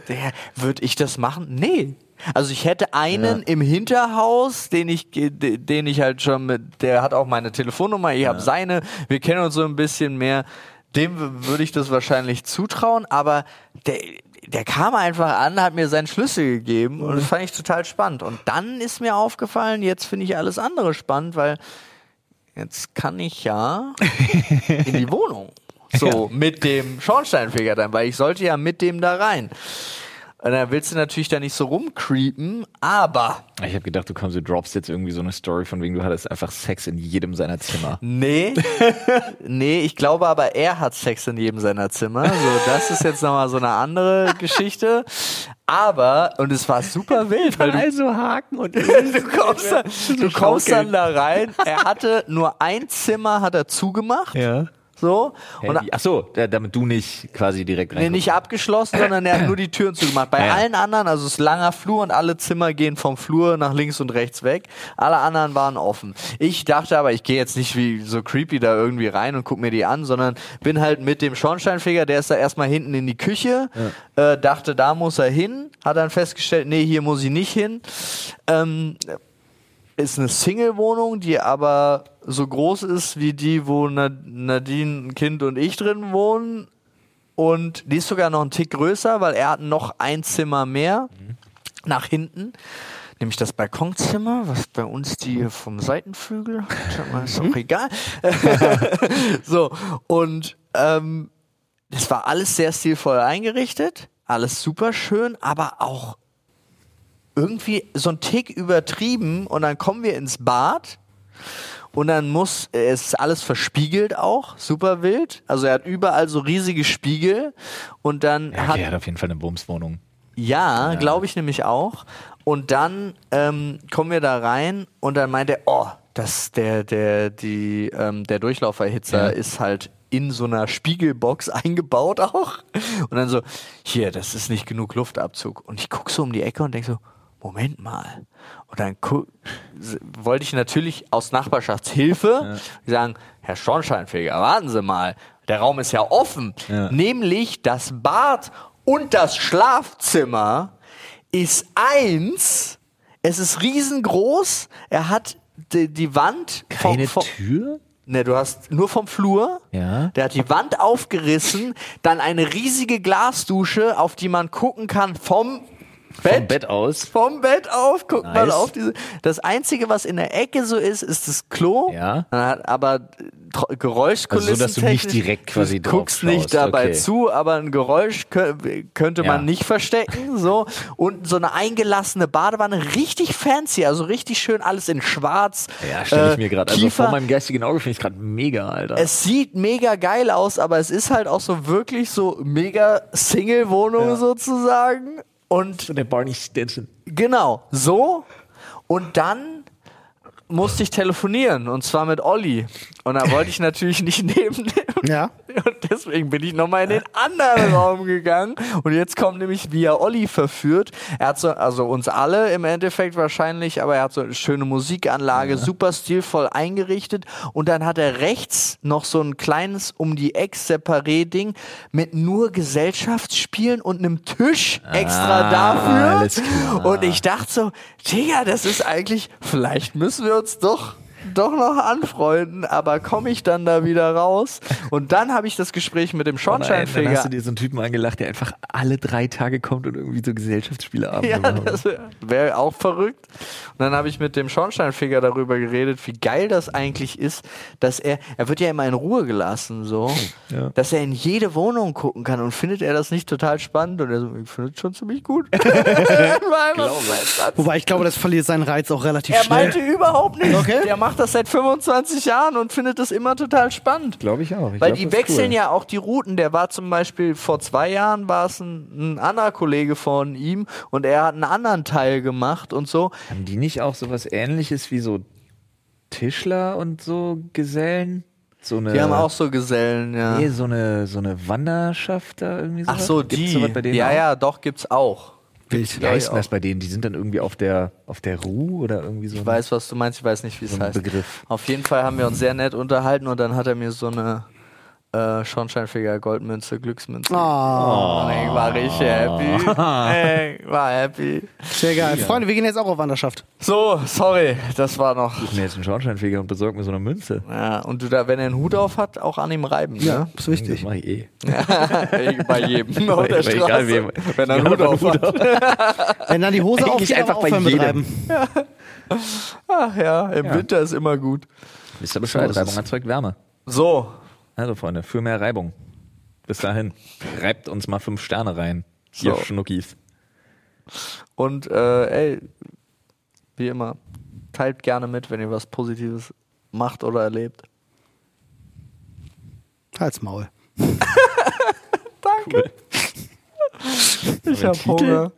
würde ich das machen? Nee. Also ich hätte einen im Hinterhaus, den ich, den ich halt schon mit, der hat auch meine Telefonnummer, ich habe seine, wir kennen uns so ein bisschen mehr. Dem würde ich das wahrscheinlich zutrauen, aber der, der kam einfach an, hat mir seinen Schlüssel gegeben und das fand ich total spannend. Und dann ist mir aufgefallen, jetzt finde ich alles andere spannend, weil jetzt kann ich ja in die Wohnung. So, mit dem Schornsteinfeger dann, weil ich sollte ja mit dem da rein. Und da willst du natürlich da nicht so rumcreepen, aber Ich habe gedacht, du kommst, du droppst jetzt irgendwie so eine Story von wegen, du hattest einfach Sex in jedem seiner Zimmer. nee, nee, ich glaube aber, er hat Sex in jedem seiner Zimmer. So, das ist jetzt nochmal so eine andere Geschichte. Aber, und es war super wild, weil du Also Haken und du kommst, dann, du kommst dann da rein. Er hatte nur ein Zimmer, hat er zugemacht. Ja. So. Und Ach so, da- damit du nicht quasi direkt Nee, rein. nicht abgeschlossen, sondern er hat nur die Türen zugemacht. Bei Ja. allen anderen, also es ist langer Flur und alle Zimmer gehen vom Flur nach links und rechts weg. Alle anderen waren offen. Ich dachte aber, ich gehe jetzt nicht wie so creepy da irgendwie rein und guck mir die an, sondern bin halt mit dem Schornsteinfeger, der ist da erstmal hinten in die Küche, äh, dachte, da muss er hin, hat dann festgestellt, nee, hier muss ich nicht hin. Ähm, ist eine Single-Wohnung, die aber so groß ist wie die, wo Na- Nadine, ein Kind und ich drin wohnen. Und die ist sogar noch einen Tick größer, weil er hat noch ein Zimmer mehr nach hinten. Nämlich das Balkonzimmer, was bei uns die vom Seitenflügel hat. Ist auch egal. so, und ähm, das war alles sehr stilvoll eingerichtet. Alles super schön, aber auch irgendwie so ein Tick übertrieben und dann kommen wir ins Bad und dann muss, es ist alles verspiegelt auch, super wild. Also er hat überall so riesige Spiegel und dann Ja, hat, er hat auf jeden Fall eine Bumswohnung. ja, glaube ich nämlich auch. Und dann ähm, kommen wir da rein und dann meint er, oh, das, der, der, die, ähm, der Durchlauferhitzer Ja. ist halt in so einer Spiegelbox eingebaut auch. Und dann so, hier, das ist nicht genug Luftabzug. Und ich gucke so um die Ecke und denke so, Moment mal. Und dann wollte ich natürlich aus Nachbarschaftshilfe sagen, Herr Schornsteinfeger, warten Sie mal, der Raum ist ja offen. Ja. Nämlich das Bad und das Schlafzimmer ist eins. Es ist riesengroß. Er hat die, die Wand vom, Keine vom, Tür? Ne, du hast nur vom Flur. Ja. Der hat die Wand aufgerissen, dann eine riesige Glasdusche, auf die man gucken kann vom Bett. Vom Bett aus. Vom Bett auf, guckt man Nice. auf diese. Das einzige, was in der Ecke so ist, ist das Klo. Ja. Aber Geräuschkulissen. Also so, dass du nicht direkt quasi Du drauf guckst nicht dabei okay. zu, aber ein Geräusch kö könnte Ja. man nicht verstecken. So. Und so eine eingelassene Badewanne, richtig fancy, also richtig schön alles in schwarz. Ja, stelle ich Äh, mir gerade. Also vor meinem geistigen Auge finde ich gerade mega, Alter. Es sieht mega geil aus, aber es ist halt auch so wirklich so mega Single-Wohnung sozusagen. Und der Barney Stinson. genau, so. Und dann musste ich telefonieren und zwar mit Olli. Und da wollte ich natürlich nicht neben dem. Ja. Und deswegen bin ich nochmal in den anderen Raum gegangen. Und jetzt kommt nämlich, wie er Olli verführt. Er hat so, also uns alle im Endeffekt wahrscheinlich, aber er hat so eine schöne Musikanlage, super stilvoll eingerichtet. Und dann hat er rechts noch so ein kleines um die Eck Separé-Ding mit nur Gesellschaftsspielen und einem Tisch extra Ah, dafür. Und ich dachte so, Digga, das ist eigentlich, vielleicht müssen wir uns doch doch noch anfreunden, aber komme ich dann da wieder raus? Und dann habe ich das Gespräch mit dem Dann hast Schornsteinfeger. du dir so einen Typen angelacht, der einfach alle drei Tage kommt und irgendwie so Gesellschaftsspiele abends Ja, das wäre auch verrückt. Und dann habe ich mit dem Schornsteinfeger darüber geredet, wie geil das eigentlich ist, dass er, er wird ja immer in Ruhe gelassen, so, Ja. dass er in jede Wohnung gucken kann und findet er das nicht total spannend und er so, ich finde es schon ziemlich gut. Wobei ich glaube, das verliert seinen Reiz auch relativ Er schnell. meinte überhaupt nicht. Okay. Der macht das seit 25 Jahren und findet das immer total spannend. Glaube ich auch. Ich Weil glaub, die wechseln cool. ja auch die Routen. Der war zum Beispiel vor zwei Jahren war es ein, ein anderer Kollege von ihm und er hat einen anderen Teil gemacht und so. Haben die nicht auch sowas ähnliches wie so Tischler und so Gesellen? So eine, Die haben auch so Gesellen, ja. nee, so eine, so eine Wanderschaft da irgendwie Ach sowas? so, Gibt's die. sowas bei denen ja, auch? ja, doch gibt's auch. Wie Ja, heißt das bei denen? Die sind dann irgendwie auf der, auf der Ruh oder irgendwie so. Ich weiß, was du meinst, ich weiß nicht, wie es So heißt. Begriff. Auf jeden Fall haben wir uns sehr nett unterhalten und dann hat er mir so eine äh, Schornsteinfeger Goldmünze, Glücksmünze. Oh, ich war richtig happy. ich war happy. sehr geil. Freunde, wir gehen jetzt auch auf Wanderschaft. So, sorry, das war noch. Ich mir jetzt einen Schornsteinfeger und besorge mir so eine Münze. Ja, und du da, wenn er einen Hut auf hat, auch an ihm reiben, Ja, ne? ist Das wichtig. mache ich eh. Bei jedem auf der Bei- Straße. egal wem. Wenn er einen Hut auf hat. Wenn dann die Hose Eigentlich aufgeht, einfach einfach bei jedem. Reiben. Ach ja, im Ja. Winter ist immer gut. Wisst ihr Bescheid? So Reibung erzeugt Wärme. So, Also, Freunde, für mehr Reibung. Bis dahin. Reibt uns mal fünf Sterne rein. Ihr So. Schnuckis. und äh, ey, wie immer, teilt gerne mit, wenn ihr was Positives macht oder erlebt. Halt's Maul. Danke. Ich der hab? Hunger.